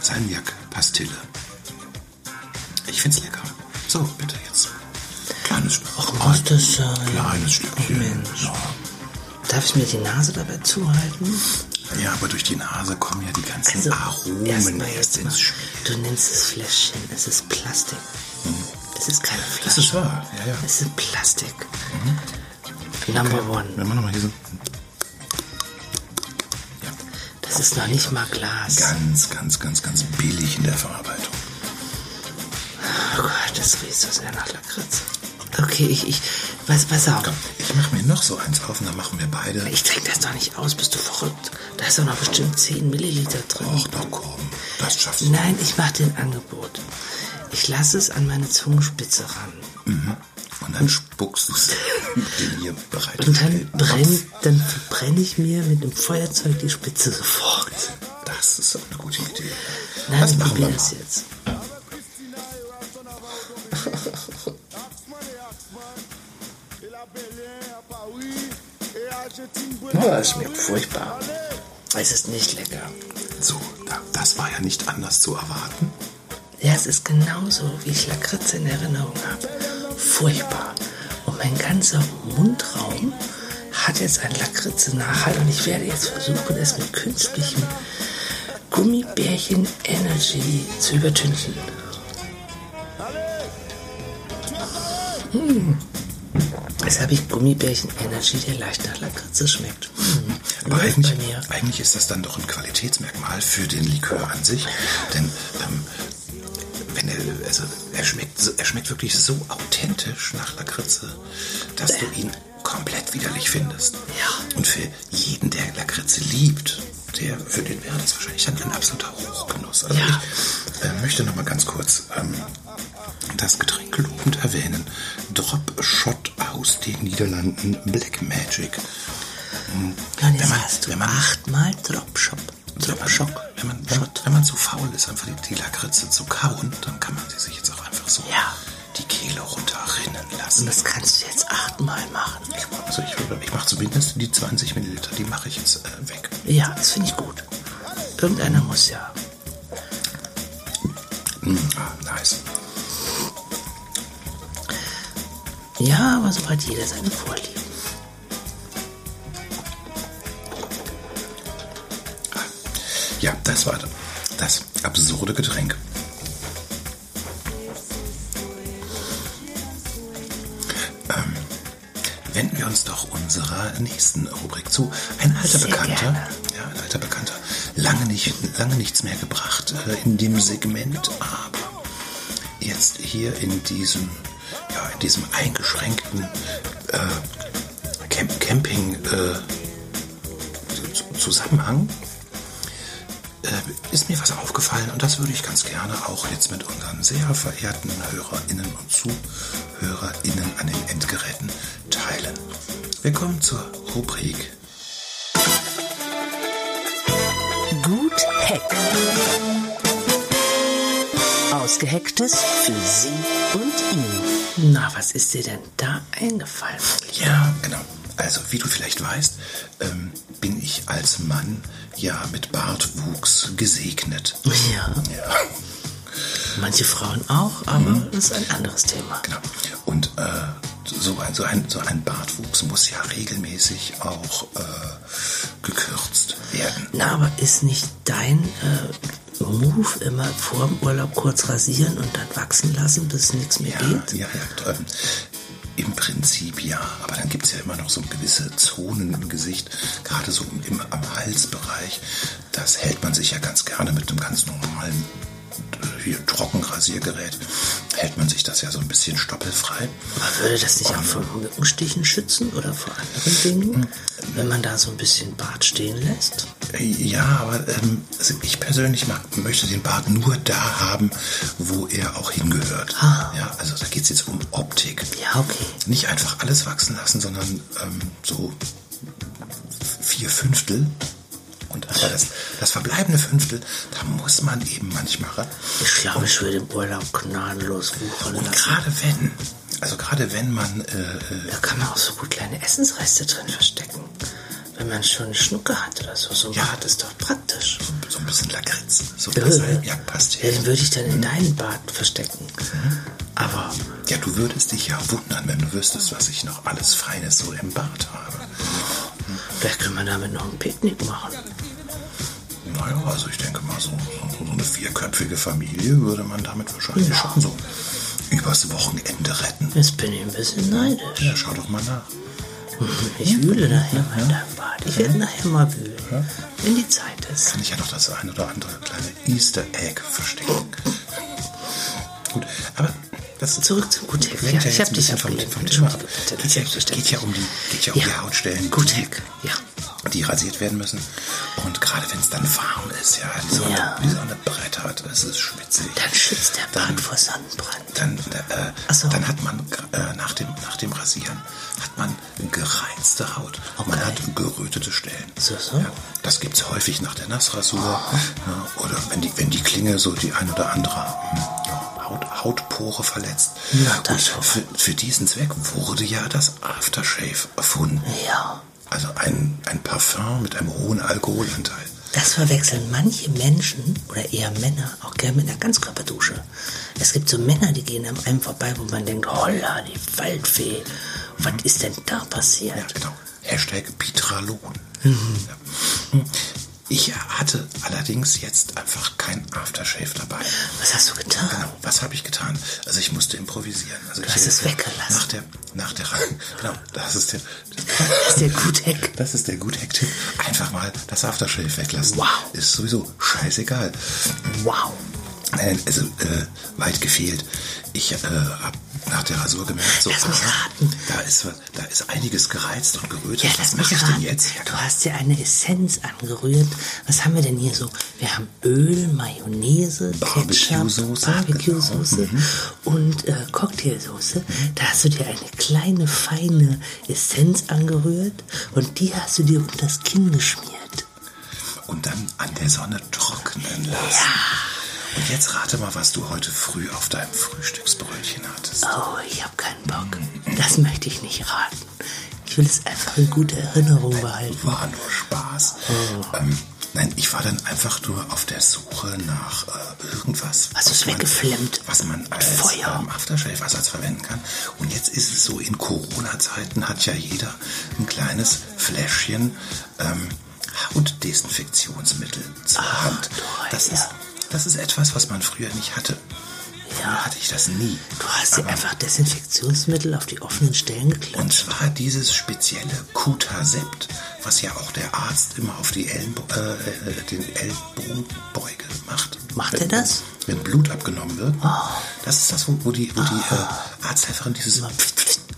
Salmiak-Pastille. Ich finde es lecker. So, bitte jetzt. Kleines Stück. Och, muss das sein? Kleines Stückchen. Mensch. Ja. Darf ich mir die Nase dabei zuhalten? Ja, aber durch die Nase kommen ja die ganzen Aromen erstmal erst jetzt mal. ins Spiel. Du nennst es Fläschchen, es ist Plastik. Es ist keine Flasche. Das ist wahr, ja, ja. Es ist Plastik. Number one. Wenn wir nochmal hier so Das ist noch nicht mal Glas. ganz, ganz, ganz, ganz billig in der Verarbeitung. Oh Gott, das riecht so sehr nach Lakritz. Okay, ich, ich, was, pass auf. Komm, ich mache mir noch so eins auf und dann machen wir beide. Ich trinke das doch nicht aus, bist du verrückt? Da ist doch noch bestimmt 10 Milliliter drin. Och, na komm, das schaffst du. Nein, ich mache dir ein Angebot. Ich lasse es an meine Zungenspitze ran. Und dann spuckst du es in ihr Und dann, bereitgestellten brenn, Topf. dann verbrenne ich mir mit einem Feuerzeug die Spitze sofort. Das ist eine gute Idee. Nein, das machen wir probiere das mal. jetzt. Oh, es schmeckt furchtbar. Es ist nicht lecker. So, da, das war ja nicht anders zu erwarten. Ja, es ist genauso, wie ich Lakritze in Erinnerung habe. Furchtbar. Und mein ganzer Mundraum hat jetzt ein Lakritze-Nachhalt und ich werde jetzt versuchen, es mit künstlichem Gummibärchen Energy zu übertünchen. Hm. Jetzt habe ich Gummibärchen Energy, der leicht nach Lakritze schmeckt. Hm. Aber eigentlich, eigentlich ist das dann doch ein Qualitätsmerkmal für den Likör an sich. Denn ähm, so- er schmeckt wirklich so authentisch nach Lakritze, dass du ihn komplett widerlich findest. Ja. Und für jeden, der Lakritze liebt, der, für den wäre das wahrscheinlich dann ein absoluter Hochgenuss. Also Ja. ich äh, möchte noch mal ganz kurz ähm, das Getränk lobend erwähnen. Drop Shot aus den Niederlanden Black Magic. Dann jetzt Wenn man- hast du wenn man- achtmal Dropshop. Dropshock. Wenn man, wenn, man, wenn man so faul ist, einfach die, die Lakritze zu kauen, dann kann man sie sich jetzt auch einfach so Ja. die Kehle runterrinnen Und lassen. das kannst du jetzt achtmal machen. Ich, also ich, ich mache zumindest die 20 Milliliter, die mache ich jetzt äh, weg. Ja, das finde ich gut. Irgendeiner muss ja. Mm, ah, nice. Ja, aber so hat jeder seine Vorlieben. Ja, das war das absurde Getränk. Ähm, wenden wir uns doch unserer nächsten Rubrik zu. Ein alter Sehr Bekannter, gerne. ja, ein alter Bekannter, lange, nicht, lange nichts mehr gebracht äh, in dem Segment, aber jetzt hier in diesem, ja, in diesem eingeschränkten äh, Camp Camping äh, Zusammenhang ist mir was aufgefallen und das würde ich ganz gerne auch jetzt mit unseren sehr verehrten HörerInnen und ZuhörerInnen an den Endgeräten teilen. Willkommen zur Rubrik Gut Heck. Ausgehecktes für Sie und ihn. Na, was ist dir denn da eingefallen? Ja, genau. Also, wie du vielleicht weißt, ähm, bin ich als Mann ja mit Bartwuchs gesegnet. Ja, Ja, manche Frauen auch, aber das ist ein anderes Thema. genau. Und äh, so, ein, so, ein, so ein Bartwuchs muss ja regelmäßig auch äh, gekürzt werden. Na, aber ist nicht dein äh, Move immer vor dem Urlaub kurz rasieren und dann wachsen lassen, bis nichts mehr Ja, geht? ja, ja. Im Prinzip ja, aber dann gibt es ja immer noch so gewisse Zonen im Gesicht, gerade so im, am Halsbereich. Das hält man sich ja ganz gerne mit einem ganz normalen äh, hier Trockenrasiergerät. Hält man sich das ja so ein bisschen stoppelfrei. Aber würde das nicht auch vor Mückenstichen schützen oder vor anderen Dingen, wenn man da so ein bisschen Bart stehen lässt? Äh, Ja, aber ähm, also ich persönlich mag, möchte den Bart nur da haben, wo er auch hingehört. Ah. Ja, also da geht es jetzt um Optik. Ja, okay. Nicht einfach alles wachsen lassen, sondern ähm, so vier Fünftel. Und aber das, das verbleibende Fünftel, da muss man eben manchmal ran. Ich glaube, ich würde im Urlaub gnadenlos wuchern Und lassen. gerade wenn, also gerade wenn man, äh, äh, Da kann man auch so gut kleine Essensreste drin verstecken. Wenn man schon eine Schnucke hat oder so. So ein Ja. Bart ist doch praktisch. so ein bisschen Lakritz, so Äh, das ja, passt Ja, ja. den würde ich dann in deinen Bart verstecken. Aber Ja, du würdest dich ja wundern, wenn du wüsstest, was ich noch alles Feines so im Bart habe. vielleicht können wir damit noch ein Picknick machen. Naja, also ich denke mal, so, so, so eine vierköpfige Familie würde man damit wahrscheinlich schon so übers Wochenende retten. Jetzt bin ich ein bisschen neidisch. Ja, schau doch mal nach. Ich wühle nachher mal deinem Bart. Ich werde nachher mal wühlen, wenn die Zeit ist. Kann ich ja noch das ein oder andere kleine Easter Egg verstecken. Gut, aber das Zurück zum lenkt Ja, ja ich jetzt hab ein dich vom, vom Thema ab. Geht ja, geht ja um die, geht ja um Ja. die Hautstellen, Gutheck, ja. Die, rasiert werden müssen. Und gerade wenn es dann warm ist, ja, die Sonne, Ja. die Sonne brettert, es ist schwitzig. Dann schützt der Bart vor Sonnenbrand. dann, äh, Ach so. dann hat man äh, nach, dem, nach dem Rasieren hat man gereizte Haut. Man Okay. hat gerötete Stellen. So, so. Ja, das gibt es häufig nach der Nassrasur. Ja, oder wenn die, wenn die Klinge so die ein oder andere hm, Haut, Hautpore verletzt. Na, Und für, für diesen Zweck wurde ja das Aftershave erfunden. Ja. Also ein, ein Parfum mit einem hohen Alkoholanteil. Das verwechseln manche Menschen oder eher Männer auch gerne mit einer Ganzkörperdusche. Es gibt so Männer, die gehen an einem vorbei, wo man denkt, holla, die Waldfee. Was ist denn da passiert? Ja, genau. Hashtag Pitralon. Ja. Ich hatte allerdings jetzt einfach kein Aftershave dabei. Was hast du getan? Genau, was habe ich getan? Also ich musste improvisieren. Also hast ich es weggelassen. Nach der, nach der, genau, das ist der, Das ist der Gutheck. das ist der Gut-Hack-Tipp. Einfach mal das Aftershave weglassen. Wow. Ist sowieso scheißegal. Wow. Also äh, weit gefehlt. Ich äh, habe nach der Rasur gemerkt, so, da ist da ist einiges gereizt und gerötet. Ja, was mache ich denn jetzt? Ja, Du hast dir eine Essenz angerührt. Was haben wir denn hier so? Wir haben Öl, Mayonnaise, Ketchup, Barbecue-Soße, Barbecue-Soße genau. und äh, Cocktailsoße. Da hast du dir eine kleine, feine Essenz angerührt und die hast du dir unter das Kinn geschmiert. und dann an der Sonne trocknen lassen. Und jetzt rate mal, was du heute früh auf deinem Frühstücksbrötchen hattest. Oh, ich habe keinen Bock. Das möchte ich nicht raten. Ich will es einfach in guter Erinnerung behalten. War nur Spaß. Ähm, nein, ich war dann einfach nur auf der Suche nach äh, irgendwas. Du's was man- weggeflemmt? Was man als Feuer. ähm, Aftershave-Ersatz verwenden kann. Und jetzt ist es so, in Corona-Zeiten hat ja jeder ein kleines Fläschchen ähm, Hautdesinfektionsmittel zur Hand. Das ist, das ist etwas, was man früher nicht hatte. Früher hatte ich das nie. Du hast dir einfach Desinfektionsmittel auf die offenen Stellen geklatscht. Und zwar dieses spezielle Kutasept, was ja auch der Arzt immer auf die Ellenbo äh, äh, den Ellbogenbeuge macht. Macht wenn, er das? Oh. Wenn Blut abgenommen wird. Das ist das, wo, die, wo die äh, Arzthelferin dieses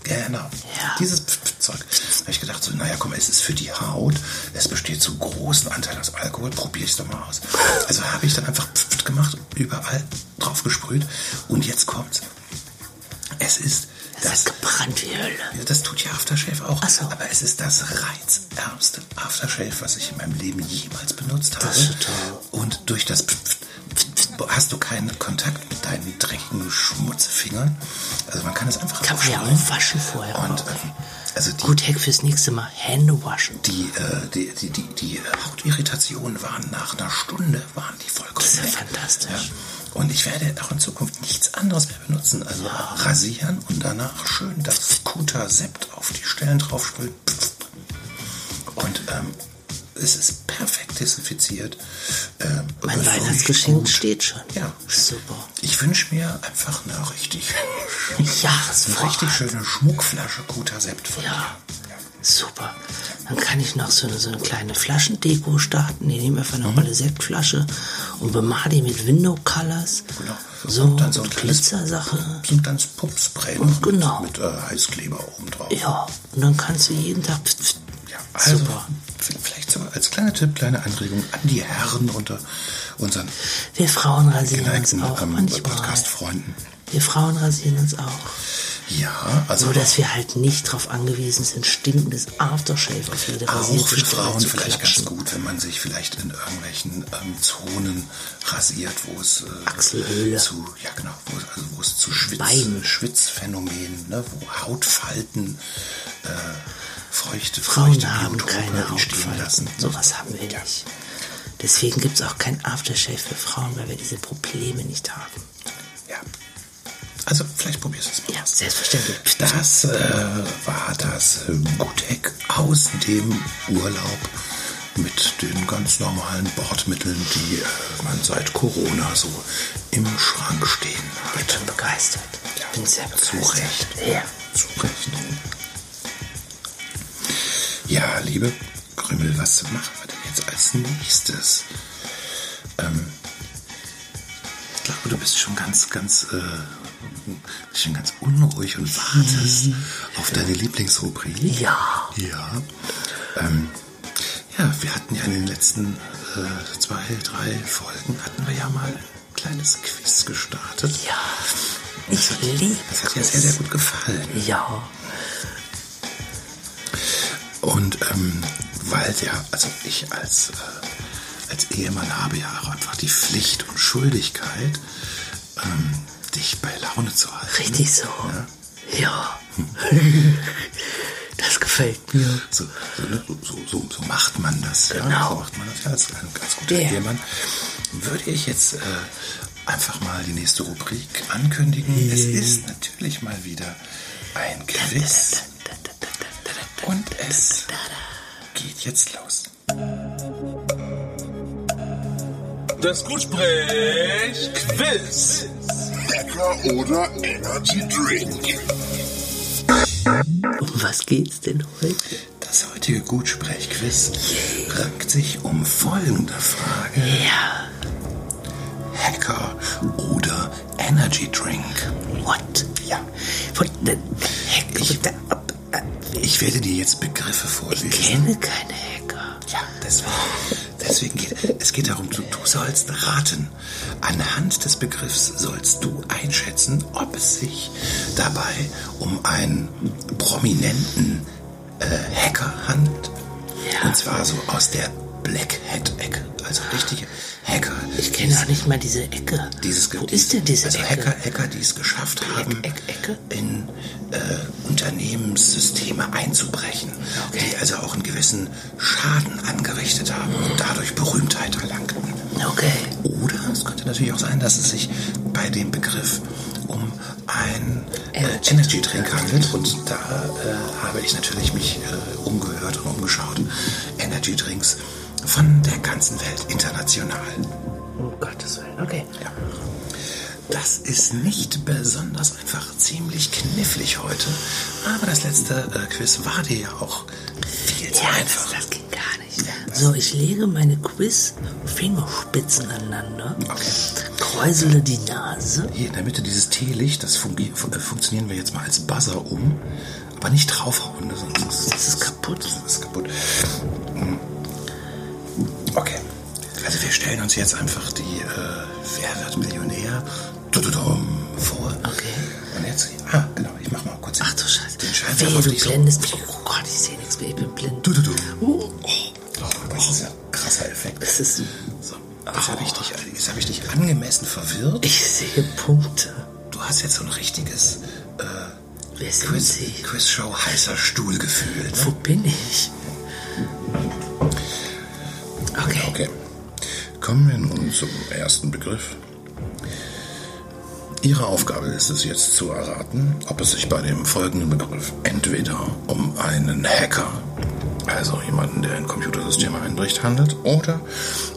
genau, Ja. dieses Zeug. Da habe ich gedacht, so, naja, komm, es ist für die Haut, es besteht zu großen Anteil aus Alkohol, probiere ich doch mal aus. Also habe ich dann einfach gemacht, überall drauf gesprüht und jetzt kommt's. Es ist Das das hat gebrannt wie Hölle. ja, das tut ja Aftershave auch. So. Aber es ist das reizärmste Aftershave, was ich in meinem Leben jemals benutzt habe. Das ist toll. Und durch das Pf- Pf- Pf- hast du keinen Kontakt mit deinen dreckigen Schmutzfingern. Also man kann es einfach Kann man ja auch waschen vorher. Und auch. ähm, also die, Gut, Heck fürs nächste Mal. Hände waschen. die, äh, die, die, die, die Hautirritationen waren nach einer Stunde waren die vollkommen Das ist ja fantastisch. Ja. Und ich werde auch in Zukunft nichts anderes mehr benutzen. Also rasieren und danach schön das Kuta-Sept auf die Stellen draufsprühen. Und ähm, es ist perfekt desinfiziert. Ähm, Mein Weihnachtsgeschenk steht schon. Ja. Super. Ich wünsche mir einfach eine richtig, eine Jahresvorrat. richtig schöne Schmuckflasche Kuta-Sept von Ja. dir. Super. Dann kann ich noch so eine, so eine kleine Flaschendeko starten. Ich nehme einfach mal eine Sektflasche und bemale die mit Window Colors. Genau. So, Und dann so ein und kleines- Glitzersache. So ein ganz Puppspray Und noch mit, genau. mit äh, Heißkleber oben drauf. Ja, und dann kannst du jeden Tag. Ja, also Super. vielleicht so als kleiner Tipp, kleine Anregung an die Herren unter unseren Wir Frauen rasieren uns auch ähm. Podcast-Freunden. Wir Frauen rasieren uns auch. Ja, also Nur, dass wir halt nicht darauf angewiesen sind, stinkendes Aftershave auf jede auch für Frauen vielleicht klatschen. ganz gut, wenn man sich vielleicht in irgendwelchen ähm, Zonen rasiert, wo es äh, Achselhöhle. zu, ja genau, wo es, also wo es zu Schwitz, Bein. Schwitzphänomenen, ne, wo Hautfalten äh, feuchte, Frauen feuchte haben Biotope keine Hautfalten. lassen. Sowas haben wir Ja. nicht. Deswegen gibt es auch kein Aftershave für Frauen, weil wir diese Probleme nicht haben. Ja. Also vielleicht probierst du es mal. Ja, selbstverständlich. Das äh, war das Gutek aus dem Urlaub mit den ganz normalen Bordmitteln, die äh, man seit Corona so im Schrank stehen Ich hat. bin begeistert. Ja, Ich bin sehr zu begeistert. Recht. Ja. Zu Recht. Ja, liebe Krümel, was machen wir denn jetzt als nächstes? Ähm, ich glaube, du bist schon ganz, ganz, äh, schon ganz unruhig und wartest auf deine Lieblingsrubrik. Ja. Ja. Ähm, ja, wir hatten ja in den letzten äh, zwei, drei Folgen hatten wir ja mal ein kleines Quiz gestartet. Ja. Das Ich hat, liebe das hat dir sehr, sehr gut gefallen. Ja. Und ähm, weil der, also ich als, äh, als Ehemann habe ja auch einfach die Pflicht und Schuldigkeit, ähm, dich bei Laune zu halten. Richtig so. Ja. Ja. Das gefällt mir. So, so, ne, so, so, so macht man das. Ja? Genau. So macht man das ja als ein ganz guter Ja. Ehemann. Würde ich jetzt äh, einfach mal die nächste Rubrik ankündigen. Es ist natürlich mal wieder ein Quiz. Und es geht jetzt los. Das Gutsprech-Quiz. Hacker oder Energy Drink. Um was geht's denn heute? Das heutige Gutsprech-Quiz rankt sich um folgende Frage. Ja, Hacker oder Energy Drink? what? Ja. Von den Hacker. Ich, Ich werde dir jetzt Begriffe ich vorlesen. kenne keine Hacker. Ja, deswegen, deswegen geht es geht darum, du, du sollst raten. Anhand des Begriffs sollst du einschätzen, ob es sich dabei um einen prominenten äh, Hacker handelt. Ja. Und zwar so aus der Black Hat-Ecke, also richtige Hacker. Ich kenne auch nicht mal diese Ecke. Dieses, Wo dieses, ist denn diese also Ecke? Hacker, Hacker, die es geschafft haben, Eck- Ecke? in äh, Unternehmenssysteme einzubrechen, die also auch einen gewissen Schaden angerichtet haben und dadurch Berühmtheit erlangten. Okay. Oder es könnte natürlich auch sein, dass es sich bei dem Begriff um ein äh, Energy. Energy Drink handelt. Und da äh, habe ich natürlich mich äh, umgehört und umgeschaut. Energy Drinks von der ganzen Welt, international. Um Gottes Willen. Okay. Ja. Das ist nicht besonders einfach, ziemlich knifflig heute. Aber das letzte äh, Quiz war dir ja auch viel zu Ja, das, einfach. das ging gar nicht. So, ich lege meine Quiz-Fingerspitzen aneinander, Okay. kräusele die Nase. Hier in der Mitte dieses Teelicht, das fungi fu- äh, funktionieren wir jetzt mal als Buzzer um. Aber nicht draufhauen, sonst ist Das ist kaputt. Das ist kaputt. Hm. Also wir stellen uns jetzt einfach die äh, Wer wird Millionär Tududum vor. Okay. Und jetzt, ah, genau, ich mach mal kurz Ach du Scheiße. den Scheinwerfer Wehe, du blendest mich. Oh Gott, ich sehe nichts mehr. Ich bin blind. Tududum. Oh, Oh, das ist ja ein krasser Effekt. das ist... So, jetzt habe ich, dich- jetzt hab ich dich angemessen verwirrt. Ich sehe Punkte. Du hast jetzt so ein richtiges äh, Wer sind Quiz, Sie? Quizshow heißer Stuhlgefühl. Wo Ne? bin ich? Kommen wir nun zum ersten Begriff. Ihre Aufgabe ist es jetzt zu erraten, ob es sich bei dem folgenden Begriff entweder um einen Hacker, also jemanden, der in Computersysteme einbricht, handelt, oder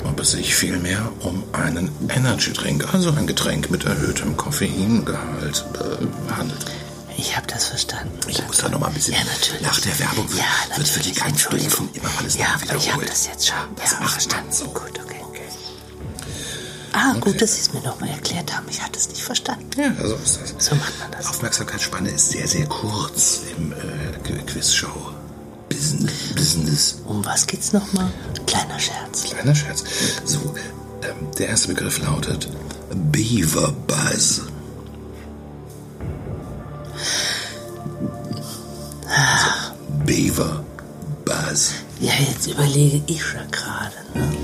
ob es sich vielmehr um einen Energy Drink, also ein Getränk mit erhöhtem Koffeingehalt, äh, handelt. Ich habe das verstanden. Ich muss da noch mal ein bisschen Ja, natürlich. nach der Werbung wird, ja, wird für die ganz. Doofen immer alles Ja, aber wiederholt. ich habe das jetzt schon. Das ja, macht verstanden. man so. Gut, okay. Ah, Okay. gut, dass Sie es mir nochmal erklärt haben. Ich hatte es nicht verstanden. Ja, so ist das. So macht man das. Aufmerksamkeitsspanne ist sehr, sehr kurz im äh, Qu- Quizshow. Business. Business. Um was geht's nochmal? Kleiner Scherz. Kleiner Scherz. So, ähm, der erste Begriff lautet Beaver Buzz. Also, Beaver Buzz. Ja, jetzt überlege ich ja gerade. Ne?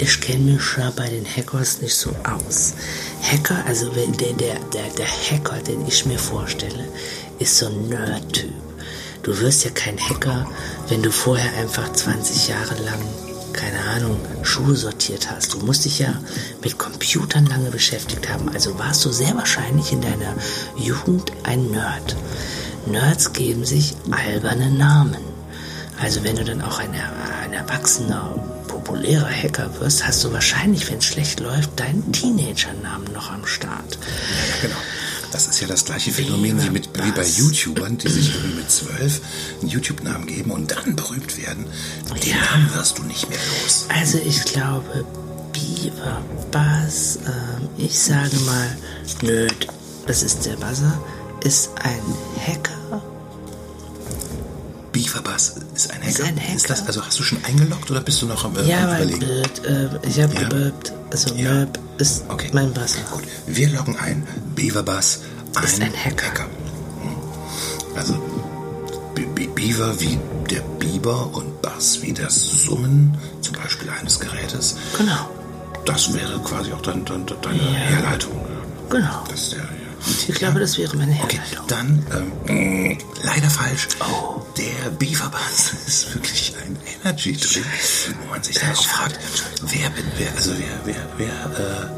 Ich kenne mich ja bei den Hackers nicht so aus. Hacker, also der, der, der, der Hacker, den ich mir vorstelle, ist so ein Nerd-Typ. Du wirst ja kein Hacker, wenn du vorher einfach 20 Jahre lang, keine Ahnung, Schuhe sortiert hast. Du musst dich ja mit Computern lange beschäftigt haben. Also warst du sehr wahrscheinlich in deiner Jugend ein Nerd. Nerds geben sich alberne Namen. Also wenn du dann auch ein, ein erwachsener, populärer Hacker wirst, hast du wahrscheinlich, wenn es schlecht läuft, deinen Teenager-Namen noch am Start. Ja, genau. Das ist ja das gleiche Phänomen wie, mit, wie bei. YouTubern, die sich irgendwie mit zwölf einen YouTube-Namen geben und dann berühmt werden. Den Ja. Namen wirst du nicht mehr los. Also ich glaube, Beaver Buzz, ähm, ich sage mal, nö, das ist der Buzzer, ist ein Hacker. Buzz ist ein Hacker. Ist ein Hacker. Ist das, also hast du schon eingeloggt oder bist du noch am äh, Ja, Überlegen? blöd, äh, ich habe Ja. gebirbt. Also Ja. Möb ist Okay. mein Buzzer. Gut, wir loggen ein. Beaver Buzz, ein, Ist ein Hacker. Hm. Also Be Be Beaver wie der Biber und Bass wie das Summen zum Beispiel eines Gerätes. Genau, Das wäre quasi auch dein, dein, deine Ja. Herleitung. genau. Das ist der. Ich glaube, das wäre meine Okay, Herleitung. dann ähm, leider falsch. Oh. Der Buzz ist wirklich ein Energy Drink, wo man sich dann auch fragt, wer, wer, also wer, wer, wer,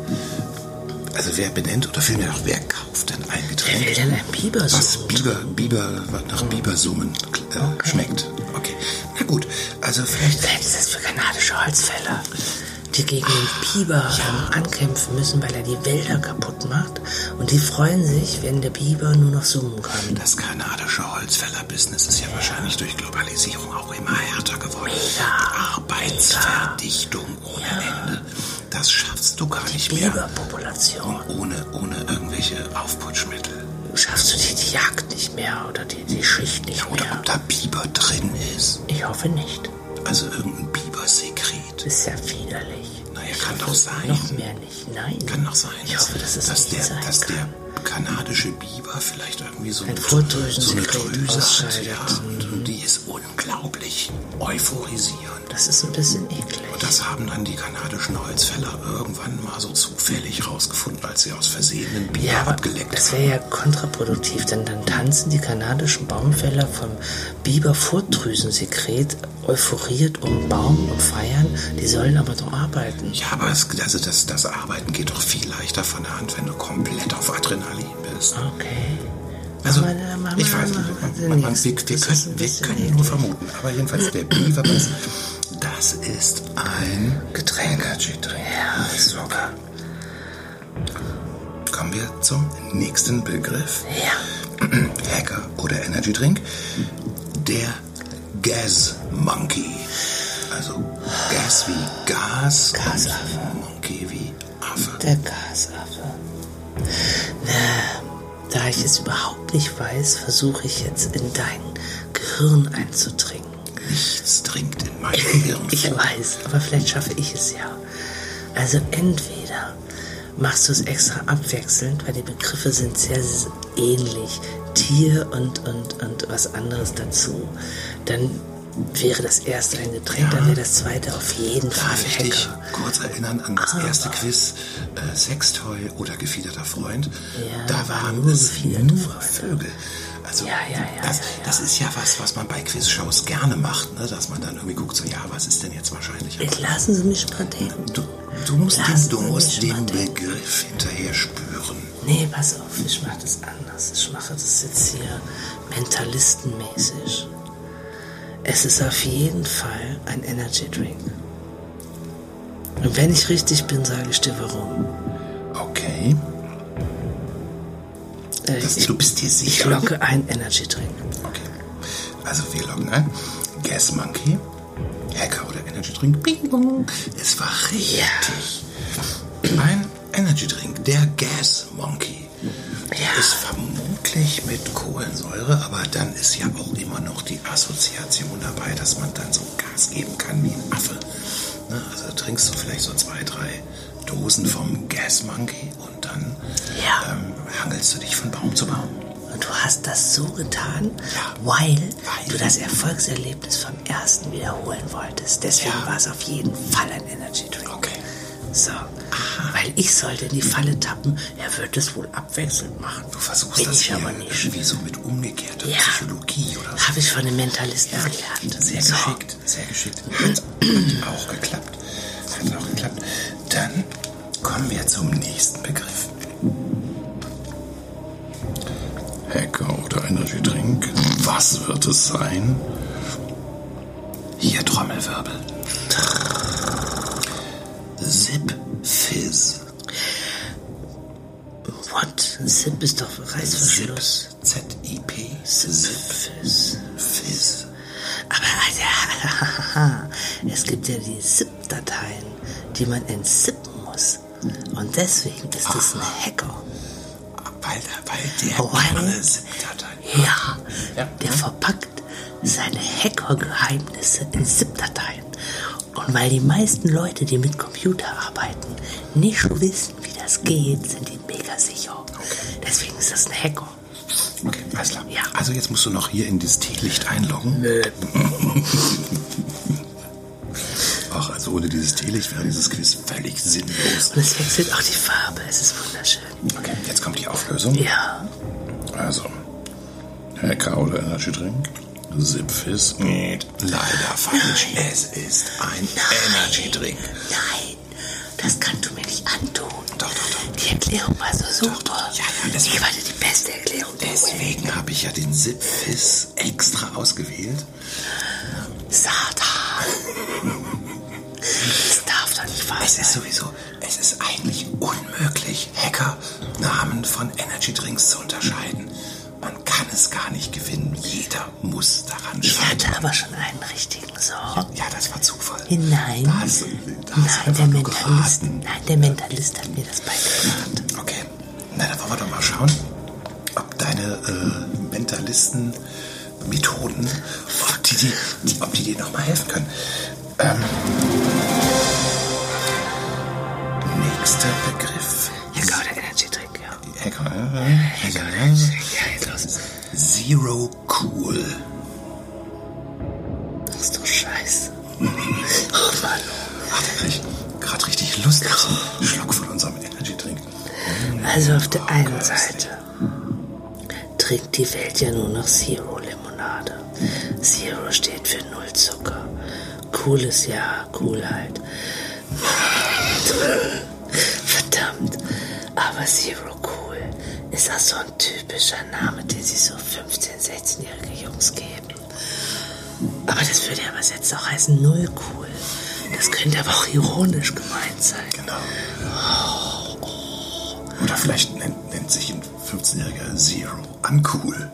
äh, also wer benennt oder vielmehr auch wer kauft denn ein Wer Getränk, will denn ein Biber was? Biber, Biber, was nach Bibersummen äh, schmeckt? Okay, na gut, also vielleicht Was ist das für kanadische Holzfäller? Die die gegen den Biber ähm, ankämpfen müssen, weil er die Wälder kaputt macht. Und die freuen sich, wenn der Biber nur noch zoomen kann. Das kanadische Holzfäller-Business ist ja, wahrscheinlich durch Globalisierung auch immer härter geworden. Mega. Arbeitsverdichtung ohne Ende. Das schaffst du gar nicht mehr. Biberpopulation. Ohne, ohne irgendwelche Aufputschmittel. Schaffst du die, die Jagd nicht mehr oder die, die Schicht nicht Oder mehr? ob da Biber drin ist. Ich hoffe nicht. Also irgendein Bibersekret. Ist ja widerlich. Kann doch sein. Noch mehr nicht. Nein. Kann doch sein, Ich hoffe, dass es dass, nicht der, dass der kanadische Biber vielleicht irgendwie so Ein eine, Furtdrüsensekret so eine Drüse. Ja, und, und die ist unglaublich euphorisierend. Das ist ein bisschen eklig. Und das haben dann die kanadischen Holzfäller irgendwann mal so zufällig rausgefunden, als sie aus Versehen einen Biber Ja, abgeleckt das haben. wäre ja kontraproduktiv, denn dann tanzen die kanadischen Baumfäller vom Biber-Furtdrüsensekret euphoriert um Baum und feiern. Die sollen aber doch arbeiten. Ja, aber es, also das, das Arbeiten geht doch viel leichter von der Hand, wenn du komplett auf Adrenalin bist. Okay. Also, dann machen ich weiß nicht, man, den man, wir, wir können, wir können nur vermuten. Aber jedenfalls der Beaverbiss, das ist ein Getränk. Energy-Drink. Ja, super. Kommen wir zum nächsten Begriff. Ja. Hacker oder Energy Drink. Der Gas Monkey. Also Gas wie Gas. Gasaffe. Monkey wie Affe. Der Gasaffe. Na, da ich es überhaupt nicht weiß, versuche ich jetzt in dein Gehirn einzudringen. Nichts dringt in mein Gehirn Ich weiß, aber vielleicht schaffe ich es ja. Also entweder machst du es extra abwechselnd, weil die Begriffe sind sehr ähnlich. Tier und, und, und was anderes dazu. Dann wäre das erste ein Getränk, dann wäre das zweite auf jeden Fall Darf ich dich Hacker. kurz erinnern an das Aber- erste Quiz äh, Sextoy oder gefiederter Freund? Ja, da waren nur es nur Freunde. Vögel. Also Ja, ja, ja, das, ja, ja. das ist ja was, was man bei Quizshows gerne macht, ne? dass man dann irgendwie guckt, so ja, was ist denn jetzt wahrscheinlich? Jetzt lassen Sie mich mal denken. Du, du musst, Lassen den, du musst den. Begriff hinterher spüren. Nee, pass auf, ich mache das anders. Ich mache das jetzt hier mentalistenmäßig. Es ist auf jeden Fall ein Energy Drink. Und wenn ich richtig bin, sage ich dir warum. Okay. Äh, Das, ich, du bist dir ich sicher? locke ein Energy Drink. Okay. Also wir loggen ein. Gas Monkey. Hacker oder Energy Drink. Bing bong. Es war richtig. Ein Energy Drink. Der Gas Monkey. Ja. Ist vermutlich mit Kohlensäure, aber dann ist ja auch immer noch die Assoziation dabei, dass man dann so Gas geben kann wie ein Affe. Ne? Also trinkst du vielleicht so zwei, drei Dosen vom Gas Monkey und dann Ja. ähm, hangelst du dich von Baum zu Baum. Und du hast das so getan, Ja. weil, Weil. du das Erfolgserlebnis vom ersten wiederholen wolltest. Deswegen Ja. war es auf jeden Fall ein Energy Drink. Okay. So. Weil ich sollte in die Falle tappen, er wird es wohl abwechselnd machen. Du versuchst Bin das ich hier aber nicht. irgendwie so mit umgekehrter Ja. Psychologie oder so. Habe ich von den Mentalisten gelernt. Sehr So. geschickt, sehr geschickt. Hat, auch geklappt. Hat auch geklappt. Dann kommen wir zum nächsten Begriff. Hacker oder Energy Drink. Was wird es sein? Hier Trommelwirbel. Zip Fizz. What? Zip ist doch Reißverschluss. Z-I-P. Zip. Fizz. Aber Alter, es gibt ja die ZIP-Dateien, die man entsippen muss. Und deswegen ist es ein Hacker. Weil, weil der Weil- gerne ZIP-Dateien Ja, Ja. der verpackt seine Hacker-Geheimnisse in ZIP-Dateien. Und weil die meisten Leute, die mit Computer arbeiten, nicht wissen, wie das geht, sind die mega sicher. Deswegen ist das ein Hacker. Okay, alles klar. Ja. Also jetzt musst du noch hier in das Teelicht einloggen. Nö. Ach, also ohne dieses Teelicht wäre dieses Quiz völlig sinnlos. Und es wechselt auch die Farbe. Es ist wunderschön. Okay, jetzt kommt die Auflösung. Ja. Also, Hacker oder Energy Drink? Zipfis? Nee, leider falsch. Es ist ein Energy Drink. Nein, das kannst du mir nicht antun. Doch, doch, doch. Die Erklärung war so super. Ja, ja, deswegen- Ich warte die beste Erklärung. Deswegen habe ich ja den Zipfis extra ausgewählt. Satan. Das darf doch nicht wahr Es ist sein. sowieso, es ist eigentlich unmöglich, Hacker Namen von Energy Drinks zu unterscheiden. Man kann es gar nicht gewinnen. Jeder muss daran Ich scheitern. hatte aber schon einen richtigen, so. Ja, das war Zufall. Nein. Da hast du, da hast du Nein, der Mentalist, geraten. nein, der Mentalist hat mir das beigebracht. Okay, na dann wollen wir doch mal schauen, ob deine äh, Mentalisten-Methoden, ob die, die, die, ob die dir nochmal helfen können. Ähm, nächster Begriff. Hacker oder Energy Drink, ja. Hacker, äh, Hacker, äh, Jetzt los. Zero Cool. Das ist doch scheiße. Oh Mann. Ach, ich gerade richtig Lust auf einen Schluck von unserem Energy Drink. Also auf der einen Seite trinkt die Welt ja nur noch Zero Limonade. Zero steht für Null Zucker. Cool ist ja Coolheit. Verdammt. Aber Zero Cool ist auch so ein typischer Name, den sich so 15-, 16-jährige Jungs geben. Aber das würde ja übersetzt auch heißen Null Cool. Das könnte aber auch ironisch gemeint sein. Genau. Oder vielleicht nennt, nennt sich ein 15-jähriger Zero uncool.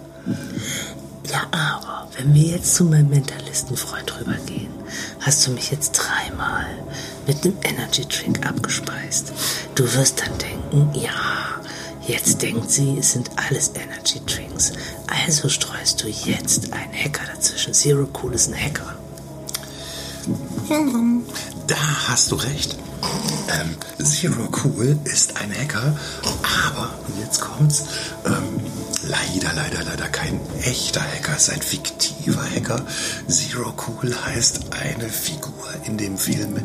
Ja, aber wenn wir jetzt zu meinem Mentalistenfreund rübergehen, hast du mich jetzt dreimal mit einem Energy Drink abgespeist. Du wirst dann denken, ja, jetzt denkt sie, es sind alles Energy Drinks. Also streust du jetzt einen Hacker dazwischen. Zero Cool ist ein Hacker. Da hast du recht. Ähm, Zero Cool ist ein Hacker, aber, und jetzt kommt's, ähm, leider, leider, leider kein echter Hacker, ist ein fiktiver Hacker. Zero Cool heißt eine Figur in dem Film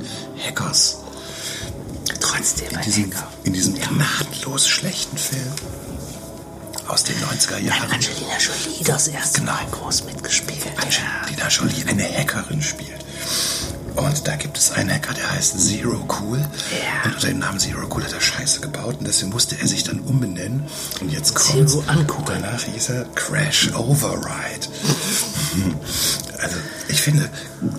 Hackers. Trotzdem In diesem, in diesem gnadenlos schlechten Film aus den 90er Nein, Jahren. Angelina Jolie das erste Genau. Mal groß mitgespielt. Ja. Angelina Jolie eine Hackerin spielt. Und da gibt es einen Hacker, der heißt Zero Cool. Ja. Und unter dem Namen Zero Cool hat er Scheiße gebaut. Und deswegen musste er sich dann umbenennen. Und jetzt kommt Zero Uncool. Danach hieß er Crash Override. Also ich finde,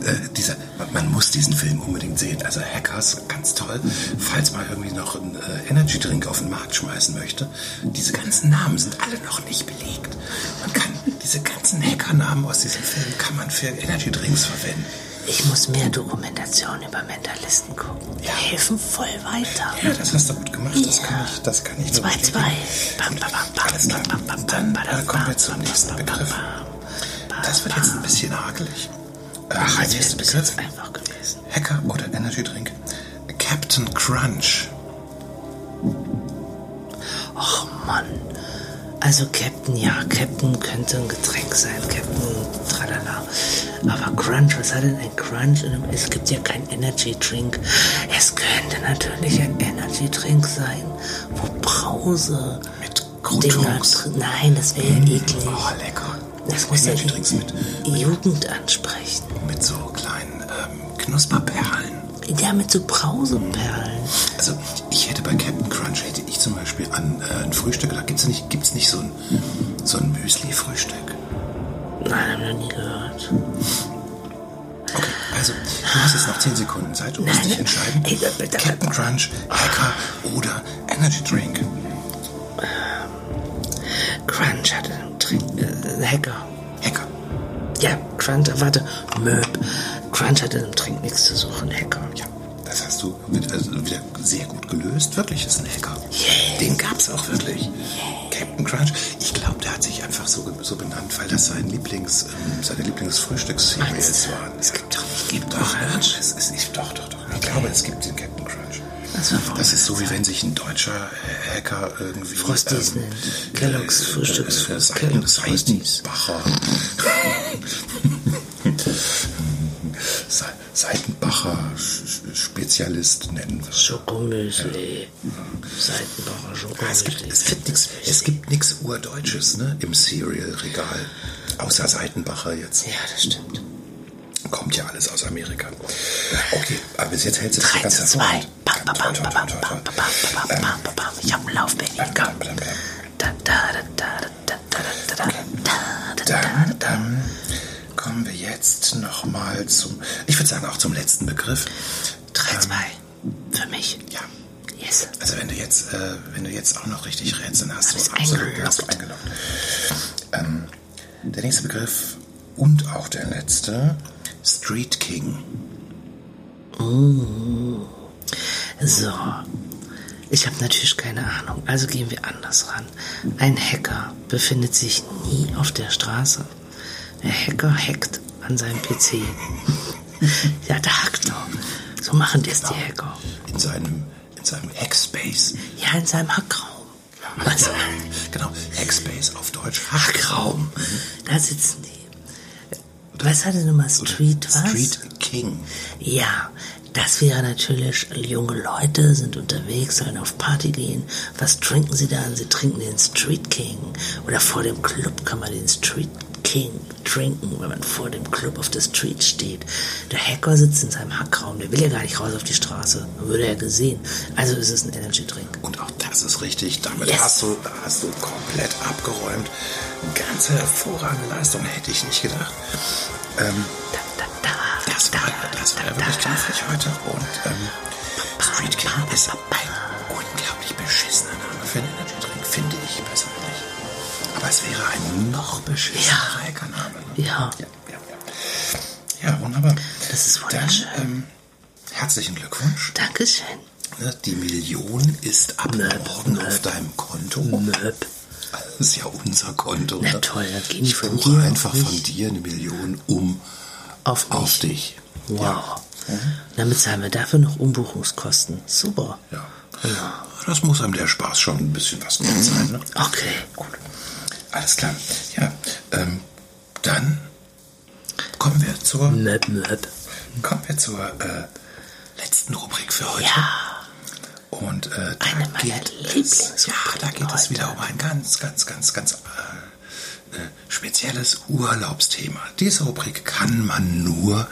äh, dieser, man, muss diesen Film unbedingt sehen. Also Hackers, ganz toll. Falls man irgendwie noch einen äh, Energy Drink auf den Markt schmeißen möchte, diese ganzen Namen sind alle noch nicht belegt. Man kann diese ganzen Hackernamen aus diesem Film kann man für Energy Drinks verwenden. Ich muss mehr Dokumentation über Mentalisten gucken. Die Ja. helfen voll weiter. Ja, das hast du gut gemacht. Das kann ich, das kann ich nur 2-2. bestätigen. Bam, bam, bam, bam, bam, bam, Dann bam, äh, kommen wir zum bam, nächsten bam, Begriff. bam, bam, Das wird jetzt ein bisschen hakelig. Äh, Ach, der jetzt wäre es jetzt einfach gewesen. Hacker oder Energy Drink? Captain Crunch. Och Mann. Also Captain, ja, Captain könnte ein Getränk sein. Captain, tralala. Aber Crunch, was hat denn ein Crunch? Es gibt ja keinen Energy Drink. Es könnte natürlich ein Energy Drink sein, wo Brause. Mit Croutons. Nein, das wäre ja eklig. Oh, lecker. Das muss ja die mit, Jugend ansprechen. mit so kleinen ähm, Knusperperlen. Ja, mit so Brauseperlen. Also ich hätte bei Captain Crunch hätte ich zum Beispiel an äh, ein Frühstück gedacht. Gibt's nicht, gibt's nicht so ein, so ein Müsli-Frühstück? Nein, hab ich noch nie gehört. Okay, also du hast jetzt noch 10 Sekunden Zeit. Du musst dich entscheiden. Ey, da- da- Captain Crunch, Hacker oder Energy Drink. Crunch hatte Hacker. Hacker. Ja, Crunch, warte, Möb. Crunch hatte im Trink nichts zu suchen, Hacker. Ja, das hast du mit, also wieder sehr gut gelöst. Wirklich, ist ein Hacker. Yes. Den gab's auch wirklich. Captain Crunch. Ich glaube, der hat sich einfach so, so benannt, weil das sein Lieblings, ähm, seine du? waren. Es gibt doch nicht Gibt doch, Crunch. Es, es, ich, doch, doch, doch. Ich glaube, es gibt den Captain Crunch. Das ist so, wie wenn sich ein deutscher äh, Hacker irgendwie... Frosties nennt. Kellogg's Frühstücks- äh, Seiten, Kellogg's Frosties. Seitenbacher. Se- Seitenbacher Spezialist nennen wir. Schokomüsli. Seitenbacher Ja, es gibt, Schokomüsli. es gibt nichts, es gibt nichts Urdeutsches, ne, im Cereal-Regal. Außer Seitenbacher jetzt. Ja, das stimmt. Kommt ja alles aus Amerika. Okay, aber bis jetzt hält sich das ganz hervorragend. 3, 2, Ich habe einen Lauf, Benny. Komm. Dann, kommen wir jetzt nochmal zum, ich würde sagen auch zum letzten Begriff. 3, 2, für mich. Ja. Yes. Also wenn du jetzt, wenn du jetzt auch noch richtig rätst, dann hast du absolut eingeloggt. Der nächste Begriff und auch der letzte Street King. So. Ich habe natürlich keine Ahnung, also gehen wir anders ran. Ein Hacker befindet sich nie auf der Straße. Der Hacker hackt an seinem PC. ja, der hackt doch. So machen das die Hacker. In seinem, in seinem Hackspace. Ja, in seinem Hackraum. Also, Genau, Hackspace auf Deutsch. Hackraum. Da sitzen die. Was hatte nochmal Street was? Street King. Ja, das wäre natürlich, junge Leute sind unterwegs, sollen auf Party gehen. Was trinken sie dann? Sie trinken den Street King. Oder vor dem Club kann man den Street King trinken, wenn man vor dem Club auf der Street steht. Der Hacker sitzt in seinem Hackraum, der will ja gar nicht raus auf die Straße. Dann würde er gesehen. Also ist es ein Energy Drink. Und auch das ist richtig. Damit Yes. hast, du, hast du komplett abgeräumt. Ganz hervorragende Leistung, hätte ich nicht gedacht. Ähm, Da, da, da, das da, war, das war wirklich knuffig heute. Und ähm, Street King ist Ja. Hackername. Ne? Ja, Ja, ja, ja. Ja, wunderbar. Das ist Dann wunderschön. ähm, herzlichen Glückwunsch. Dankeschön. Ne, Die Million ist ab Möp, morgen möp. auf deinem Konto. Möp. Das ist ja unser Konto. Na ne? toll, dann gehen ich von buche dir einfach von dir eine Million um Auf auf dich. Wow. Dann bezahlen wir dafür noch Umbuchungskosten. Super. Ja. ja. Das muss einem der Spaß schon ein bisschen was wert sein. Ne? Okay. Gut. Alles klar. Ja, ähm, dann kommen wir zur, Möp, möp. kommen wir zur äh, letzten Rubrik für heute. Ja. Und äh, da Eine geht es, ja, da geht es heute. wieder um ein ganz, ganz, ganz, ganz äh, äh, spezielles Urlaubsthema. Diese Rubrik kann man nur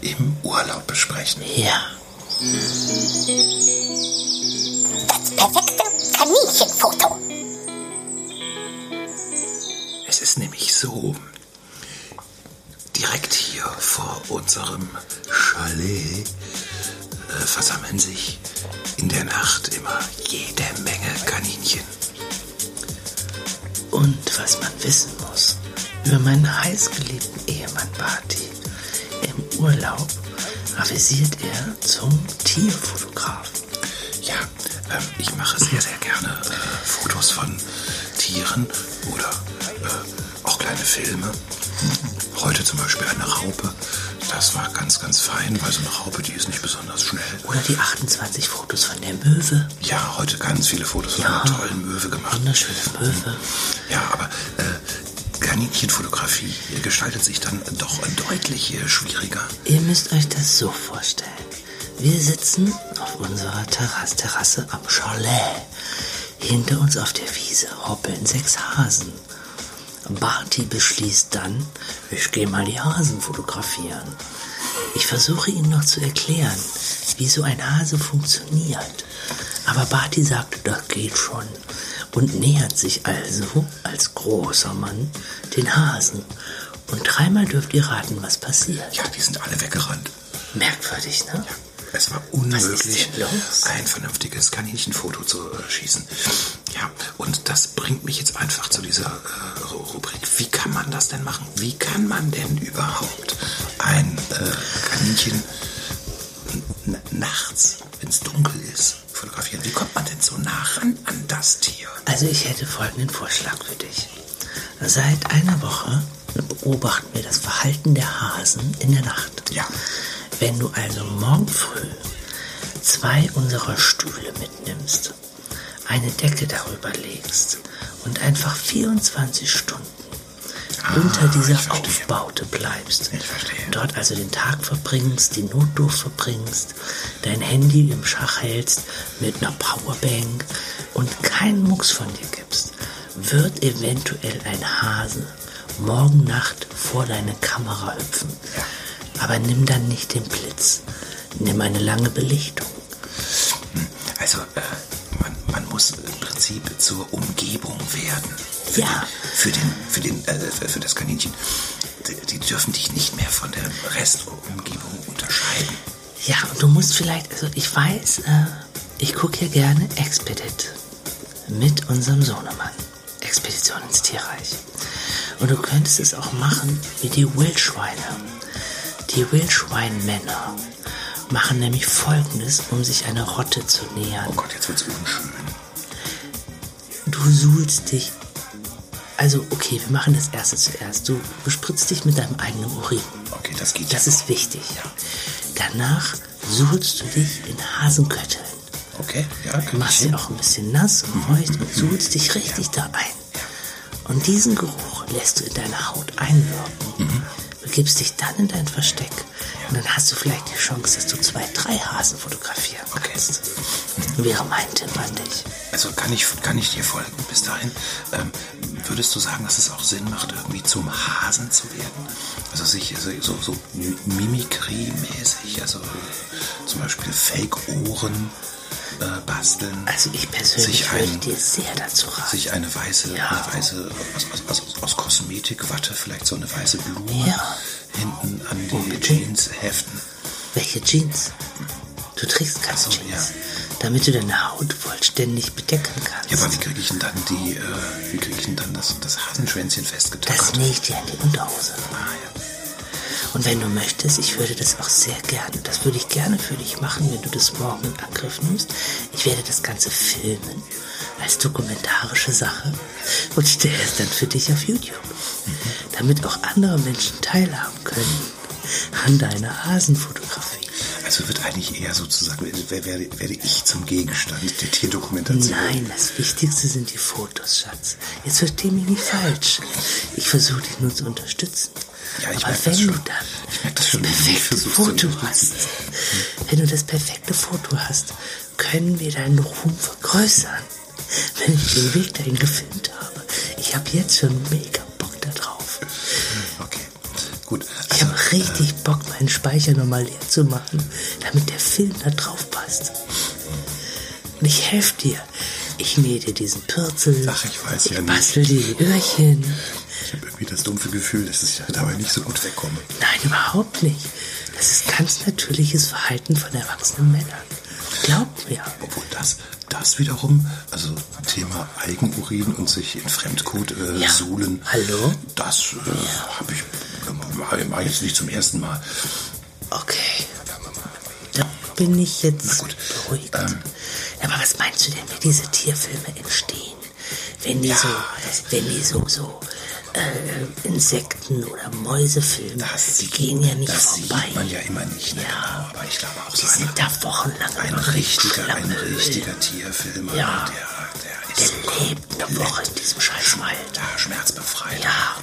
im Urlaub besprechen. Ja. Das perfekte Kaninchenfoto. Es ist nämlich so, direkt hier vor unserem Chalet äh, versammeln sich in der Nacht immer jede Menge Kaninchen. Und was man wissen muss über meinen heißgeliebten Ehemann Barty. Im Urlaub avisiert er zum Tierfotografen. Ja, ähm, ich mache sehr, sehr gerne äh, Fotos von Tieren oder äh, auch kleine Filme. Heute zum Beispiel eine Raupe. Das war ganz, ganz fein, weil so eine Raupe, die ist nicht besonders schnell. Oder die 28 Fotos von der Möwe. Ja, heute ganz viele Fotos von Ja. einer tollen Möwe gemacht. Wunderschöne Möwe. Ja, aber äh, Kaninchenfotografie gestaltet sich dann doch deutlich äh, schwieriger. Ihr müsst euch das so vorstellen. Wir sitzen auf unserer Terrasse, Terrasse am Chalet. Hinter uns auf der Wiese hoppeln sechs Hasen. Barty beschließt dann, ich gehe mal die Hasen fotografieren. Ich versuche ihm noch zu erklären, wie so ein Hase funktioniert. Aber Barty sagt, das geht schon und nähert sich also als großer Mann den Hasen. Und dreimal dürft ihr raten, was passiert. Ja, die sind alle weggerannt. Merkwürdig, ne? Es war unmöglich, ein vernünftiges Kaninchenfoto zu äh, schießen. Ja, und das bringt mich jetzt einfach zu dieser äh, Ru- Rubrik. Wie kann man das denn machen? Wie kann man denn überhaupt ein äh, Kaninchen nachts, wenn es dunkel ist, fotografieren? Wie kommt man denn so nah ran an das Tier? Also ich hätte folgenden Vorschlag für dich. Seit einer Woche beobachten wir das Verhalten der Hasen in der Nacht. Ja. Wenn du also morgen früh zwei unserer Stühle mitnimmst, eine Decke darüber legst und einfach 24 Stunden unter dieser Ah, ich verstehe. Aufbaute bleibst. Dort also den Tag verbringst, die Notdurft verbringst, dein Handy im Schach hältst mit einer Powerbank und keinen Mucks von dir gibst, wird eventuell ein Hase morgen Nacht vor deine Kamera hüpfen. Aber nimm dann nicht den Blitz. Nimm eine lange Belichtung. Also, äh, man, man muss im Prinzip zur Umgebung werden. Für Ja. Den, für, den, für, den, äh, für, das Kaninchen. Die, die dürfen dich nicht mehr von der Restumgebung unterscheiden. Ja, und du musst vielleicht, also ich weiß, äh, ich gucke ja gerne Expedit mit unserem Sohnemann. Expedition ins Tierreich. Und du könntest es auch machen wie die Wildschweine. Die Wildschweinmänner machen nämlich folgendes, um sich einer Rotte zu nähern. Oh Gott, jetzt wird's unschön. Du suhlst dich. Also, okay, wir machen das erste zuerst. Du bespritzt dich mit deinem eigenen Urin. Okay, das geht Das ja. ist wichtig. Danach suhlst du dich in Hasenkötteln. Okay, ja, kann ich Machst sie hin. auch ein bisschen nass und feucht und suhlst dich richtig da ein. Und diesen Geruch lässt du in deine Haut einwirken. Begibst dich dann in dein Versteck. Und dann hast du vielleicht die Chance, dass du zwei, drei Hasen fotografieren kannst. Wäre mein Tipp an dich. Also kann ich, kann ich dir folgen bis dahin? Ähm, würdest du sagen, dass es auch Sinn macht, irgendwie zum Hasen zu werden? Also sich also so, so Mimikrie-mäßig, also zum Beispiel Fake-Ohren basteln, Also ich persönlich Sich würde ein- dir sehr dazu raten. sich eine weiße, Ja. eine weiße aus, aus, aus, Kosmetikwatte, vielleicht so eine weiße Blume Ja. hinten an die Unbedingt. Jeans heften. Welche Jeans? Du trägst keine so, Jeans, ja. damit du deine Haut vollständig bedecken kannst. Ja, aber wie kriege ich denn dann die, äh, wie kriege ich denn dann das, das Hasenschwänzchen das festgetackert? nähe ich dir an die Unterhose. Ah, ja. Und wenn du möchtest, ich würde das auch sehr gerne, das würde ich gerne für dich machen, wenn du das morgen in Angriff nimmst. Ich werde das Ganze filmen als dokumentarische Sache und stelle es dann für dich auf YouTube, damit auch andere Menschen teilhaben können an deiner Hasenfotografie. Also wird eigentlich eher sozusagen, werde, werde, ich zum Gegenstand der Tierdokumentation. Nein, das Wichtigste sind die Fotos, Schatz. Jetzt versteh mich nicht falsch. Ich versuche dich nur zu unterstützen. Ja, ich Aber wenn das du dann Ich das das schon, perfekte Foto hast, wenn du das perfekte Foto hast, können wir deinen Ruhm vergrößern. Wenn ich den Weg dahin gefilmt habe. Ich habe jetzt schon mega Bock da drauf. Okay, gut. Ich Also, habe richtig Bock, meinen Speicher nochmal leer zu machen, damit der Film da drauf passt. Und ich helfe dir. Ich nähe dir diesen Pürzel. Ach, ich weiß ja ich nicht. bastel dir die Öhrchen. Ich habe irgendwie das dumpfe Gefühl, dass ich dabei nicht so gut wegkomme. Nein, überhaupt nicht. Das ist ganz natürliches Verhalten von erwachsenen Männern. Glaub mir. Obwohl das, das wiederum, also Thema Eigenurin und sich in Fremdcode äh, Ja. suhlen, Hallo? das äh, habe ich äh, mach ich jetzt nicht zum ersten Mal. Okay. Da bin ich jetzt gut. beruhigt. Ähm. Aber was meinst du denn, wie diese Tierfilme entstehen? Wenn die Ja, so, wenn die so, so äh, Insekten oder Mäuse filmen, Das die gehen ja nicht das vorbei. sieht man ja immer nicht, ne? Ja. genau. Aber ich glaube auch die so ein, sind da wochenlang ein richtiger, ein Schlammöl. richtiger Tierfilmer, Ja. der, der Der ist lebt eine Woche in diesem Scheißwald. da schmerzbefreit. Ja.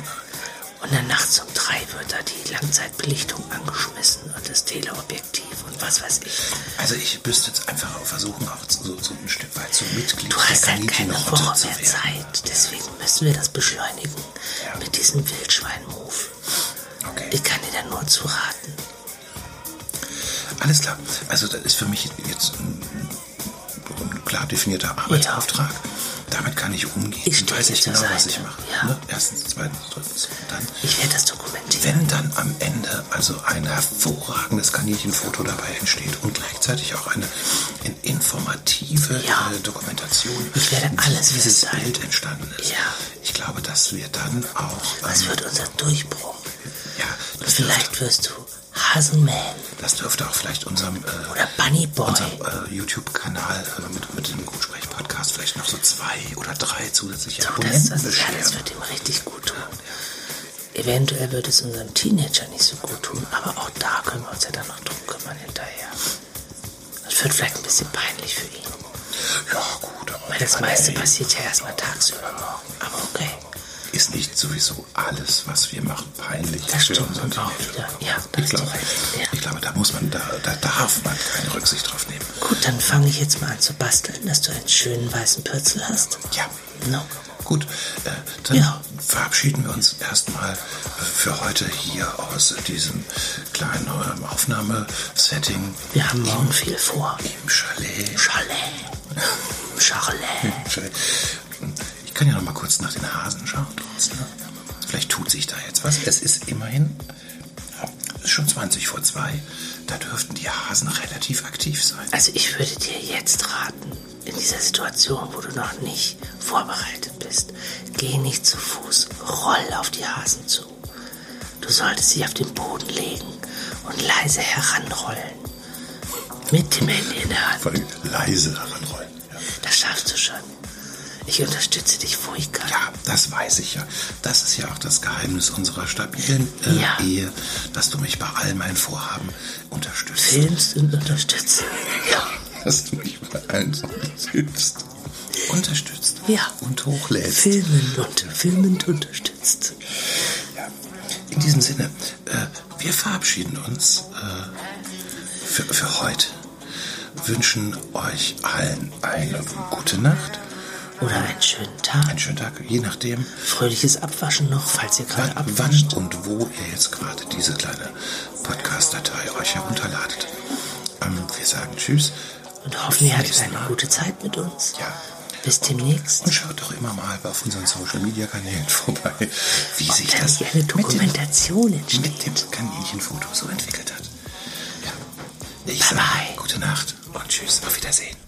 Und dann nachts um drei wird da die Langzeitbelichtung angeschmissen und das Teleobjektiv was weiß ich. Also ich müsste jetzt einfach versuchen, auch so, so ein Stück weit zum Mitglied Du hast halt keine Woche mehr werden. Zeit. Deswegen müssen wir das beschleunigen Ja. mit diesem Wildschwein-Move. Okay. Ich kann dir da nur zu raten. Alles klar. Also das ist für mich jetzt ein, ein klar definierter Arbeitsauftrag. Damit kann ich umgehen. Ich stehe weiß ich genau, was Seite. ich mache. Ja. Ne? Erstens, zweitens, drittens. Und dann, Ich werde das dokumentieren. wenn dann am Ende also ein hervorragendes Kaninchenfoto dabei entsteht und gleichzeitig auch eine, eine informative Ja. äh, Dokumentation, Ich werde alles wie dieses festhalten. Bild entstanden ist. Ja. Ich glaube, dass wir dann auch... Das ähm, wird unser Durchbruch. ja, das vielleicht wirst du Hasenman Das dürfte auch vielleicht unserem, äh, oder Bunny Boy. unserem äh, YouTube-Kanal äh, mit, mit dem Gutsprech-Podcast vielleicht noch so zwei oder drei zusätzliche So, das, Abonnenten das, ja, bescheren. das wird ihm richtig gut tun. Eventuell wird es unserem Teenager nicht so gut tun, aber auch da können wir uns ja dann noch drum kümmern hinterher. Das wird vielleicht ein bisschen peinlich für ihn. ja, gut, aber Weil das meiste passiert ja erstmal tagsüber morgen. Aber okay. Ist nicht sowieso alles, was wir machen, peinlich Das stimmt unseren auch wieder. Ja, da ich glaube. Ja. ich glaube, da muss man, da, da darf man keine Rücksicht drauf nehmen. Gut, dann fange ich jetzt mal an zu basteln, dass du einen schönen weißen Pürzel hast. Ja. No. Gut, äh, dann Ja. verabschieden wir uns erstmal äh, für heute hier aus diesem kleinen ähm, Aufnahmesetting Wir haben morgen viel vor. im Chalet. Chalet. Chalet. Chalet. Ich kann ja noch mal kurz nach den Hasen schauen. Trotzdem. Vielleicht tut sich da jetzt was. Es ist immerhin schon 20 vor zwei. Da dürften die Hasen relativ aktiv sein. Also ich würde dir jetzt raten, in dieser Situation, wo du noch nicht vorbereitet bist, geh nicht zu Fuß, roll auf die Hasen zu. Du solltest sie auf den Boden legen und leise heranrollen. Mit dem Handy in der Hand. Vor allem leise heranrollen. Ja. Das schaffst du schon. Ich unterstütze dich, Fuika. Ja, das weiß ich ja. Das ist ja auch das Geheimnis unserer stabilen äh, Ja. Ehe, dass du mich bei all meinen Vorhaben unterstützt. Filmst und unterstützt. Ja. Dass du mich bei allen unterstützt. Unterstützt. Ja. Und hochlädst. Filmen und filmend unterstützt. Ja. In diesem Sinne, äh, wir verabschieden uns äh, für, für heute. Wünschen euch allen eine gute Nacht, Oder einen schönen Tag. einen schönen Tag, je nachdem, Fröhliches Abwaschen noch, falls ihr gerade wann, wann abwascht. und wo ihr jetzt gerade diese kleine Podcast-Datei euch herunterladet. Ähm, wir sagen Tschüss. Und hoffen, ihr hattet eine gute Zeit mit uns. Ja. Bis demnächst. Und schaut doch immer mal auf unseren Social-Media-Kanälen vorbei, wie sich Dann das eine mit dem, Dokumentation mit dem Kaninchenfoto so entwickelt hat. Ja. Ich Bye bye. gute Nacht und tschüss, auf Wiedersehen.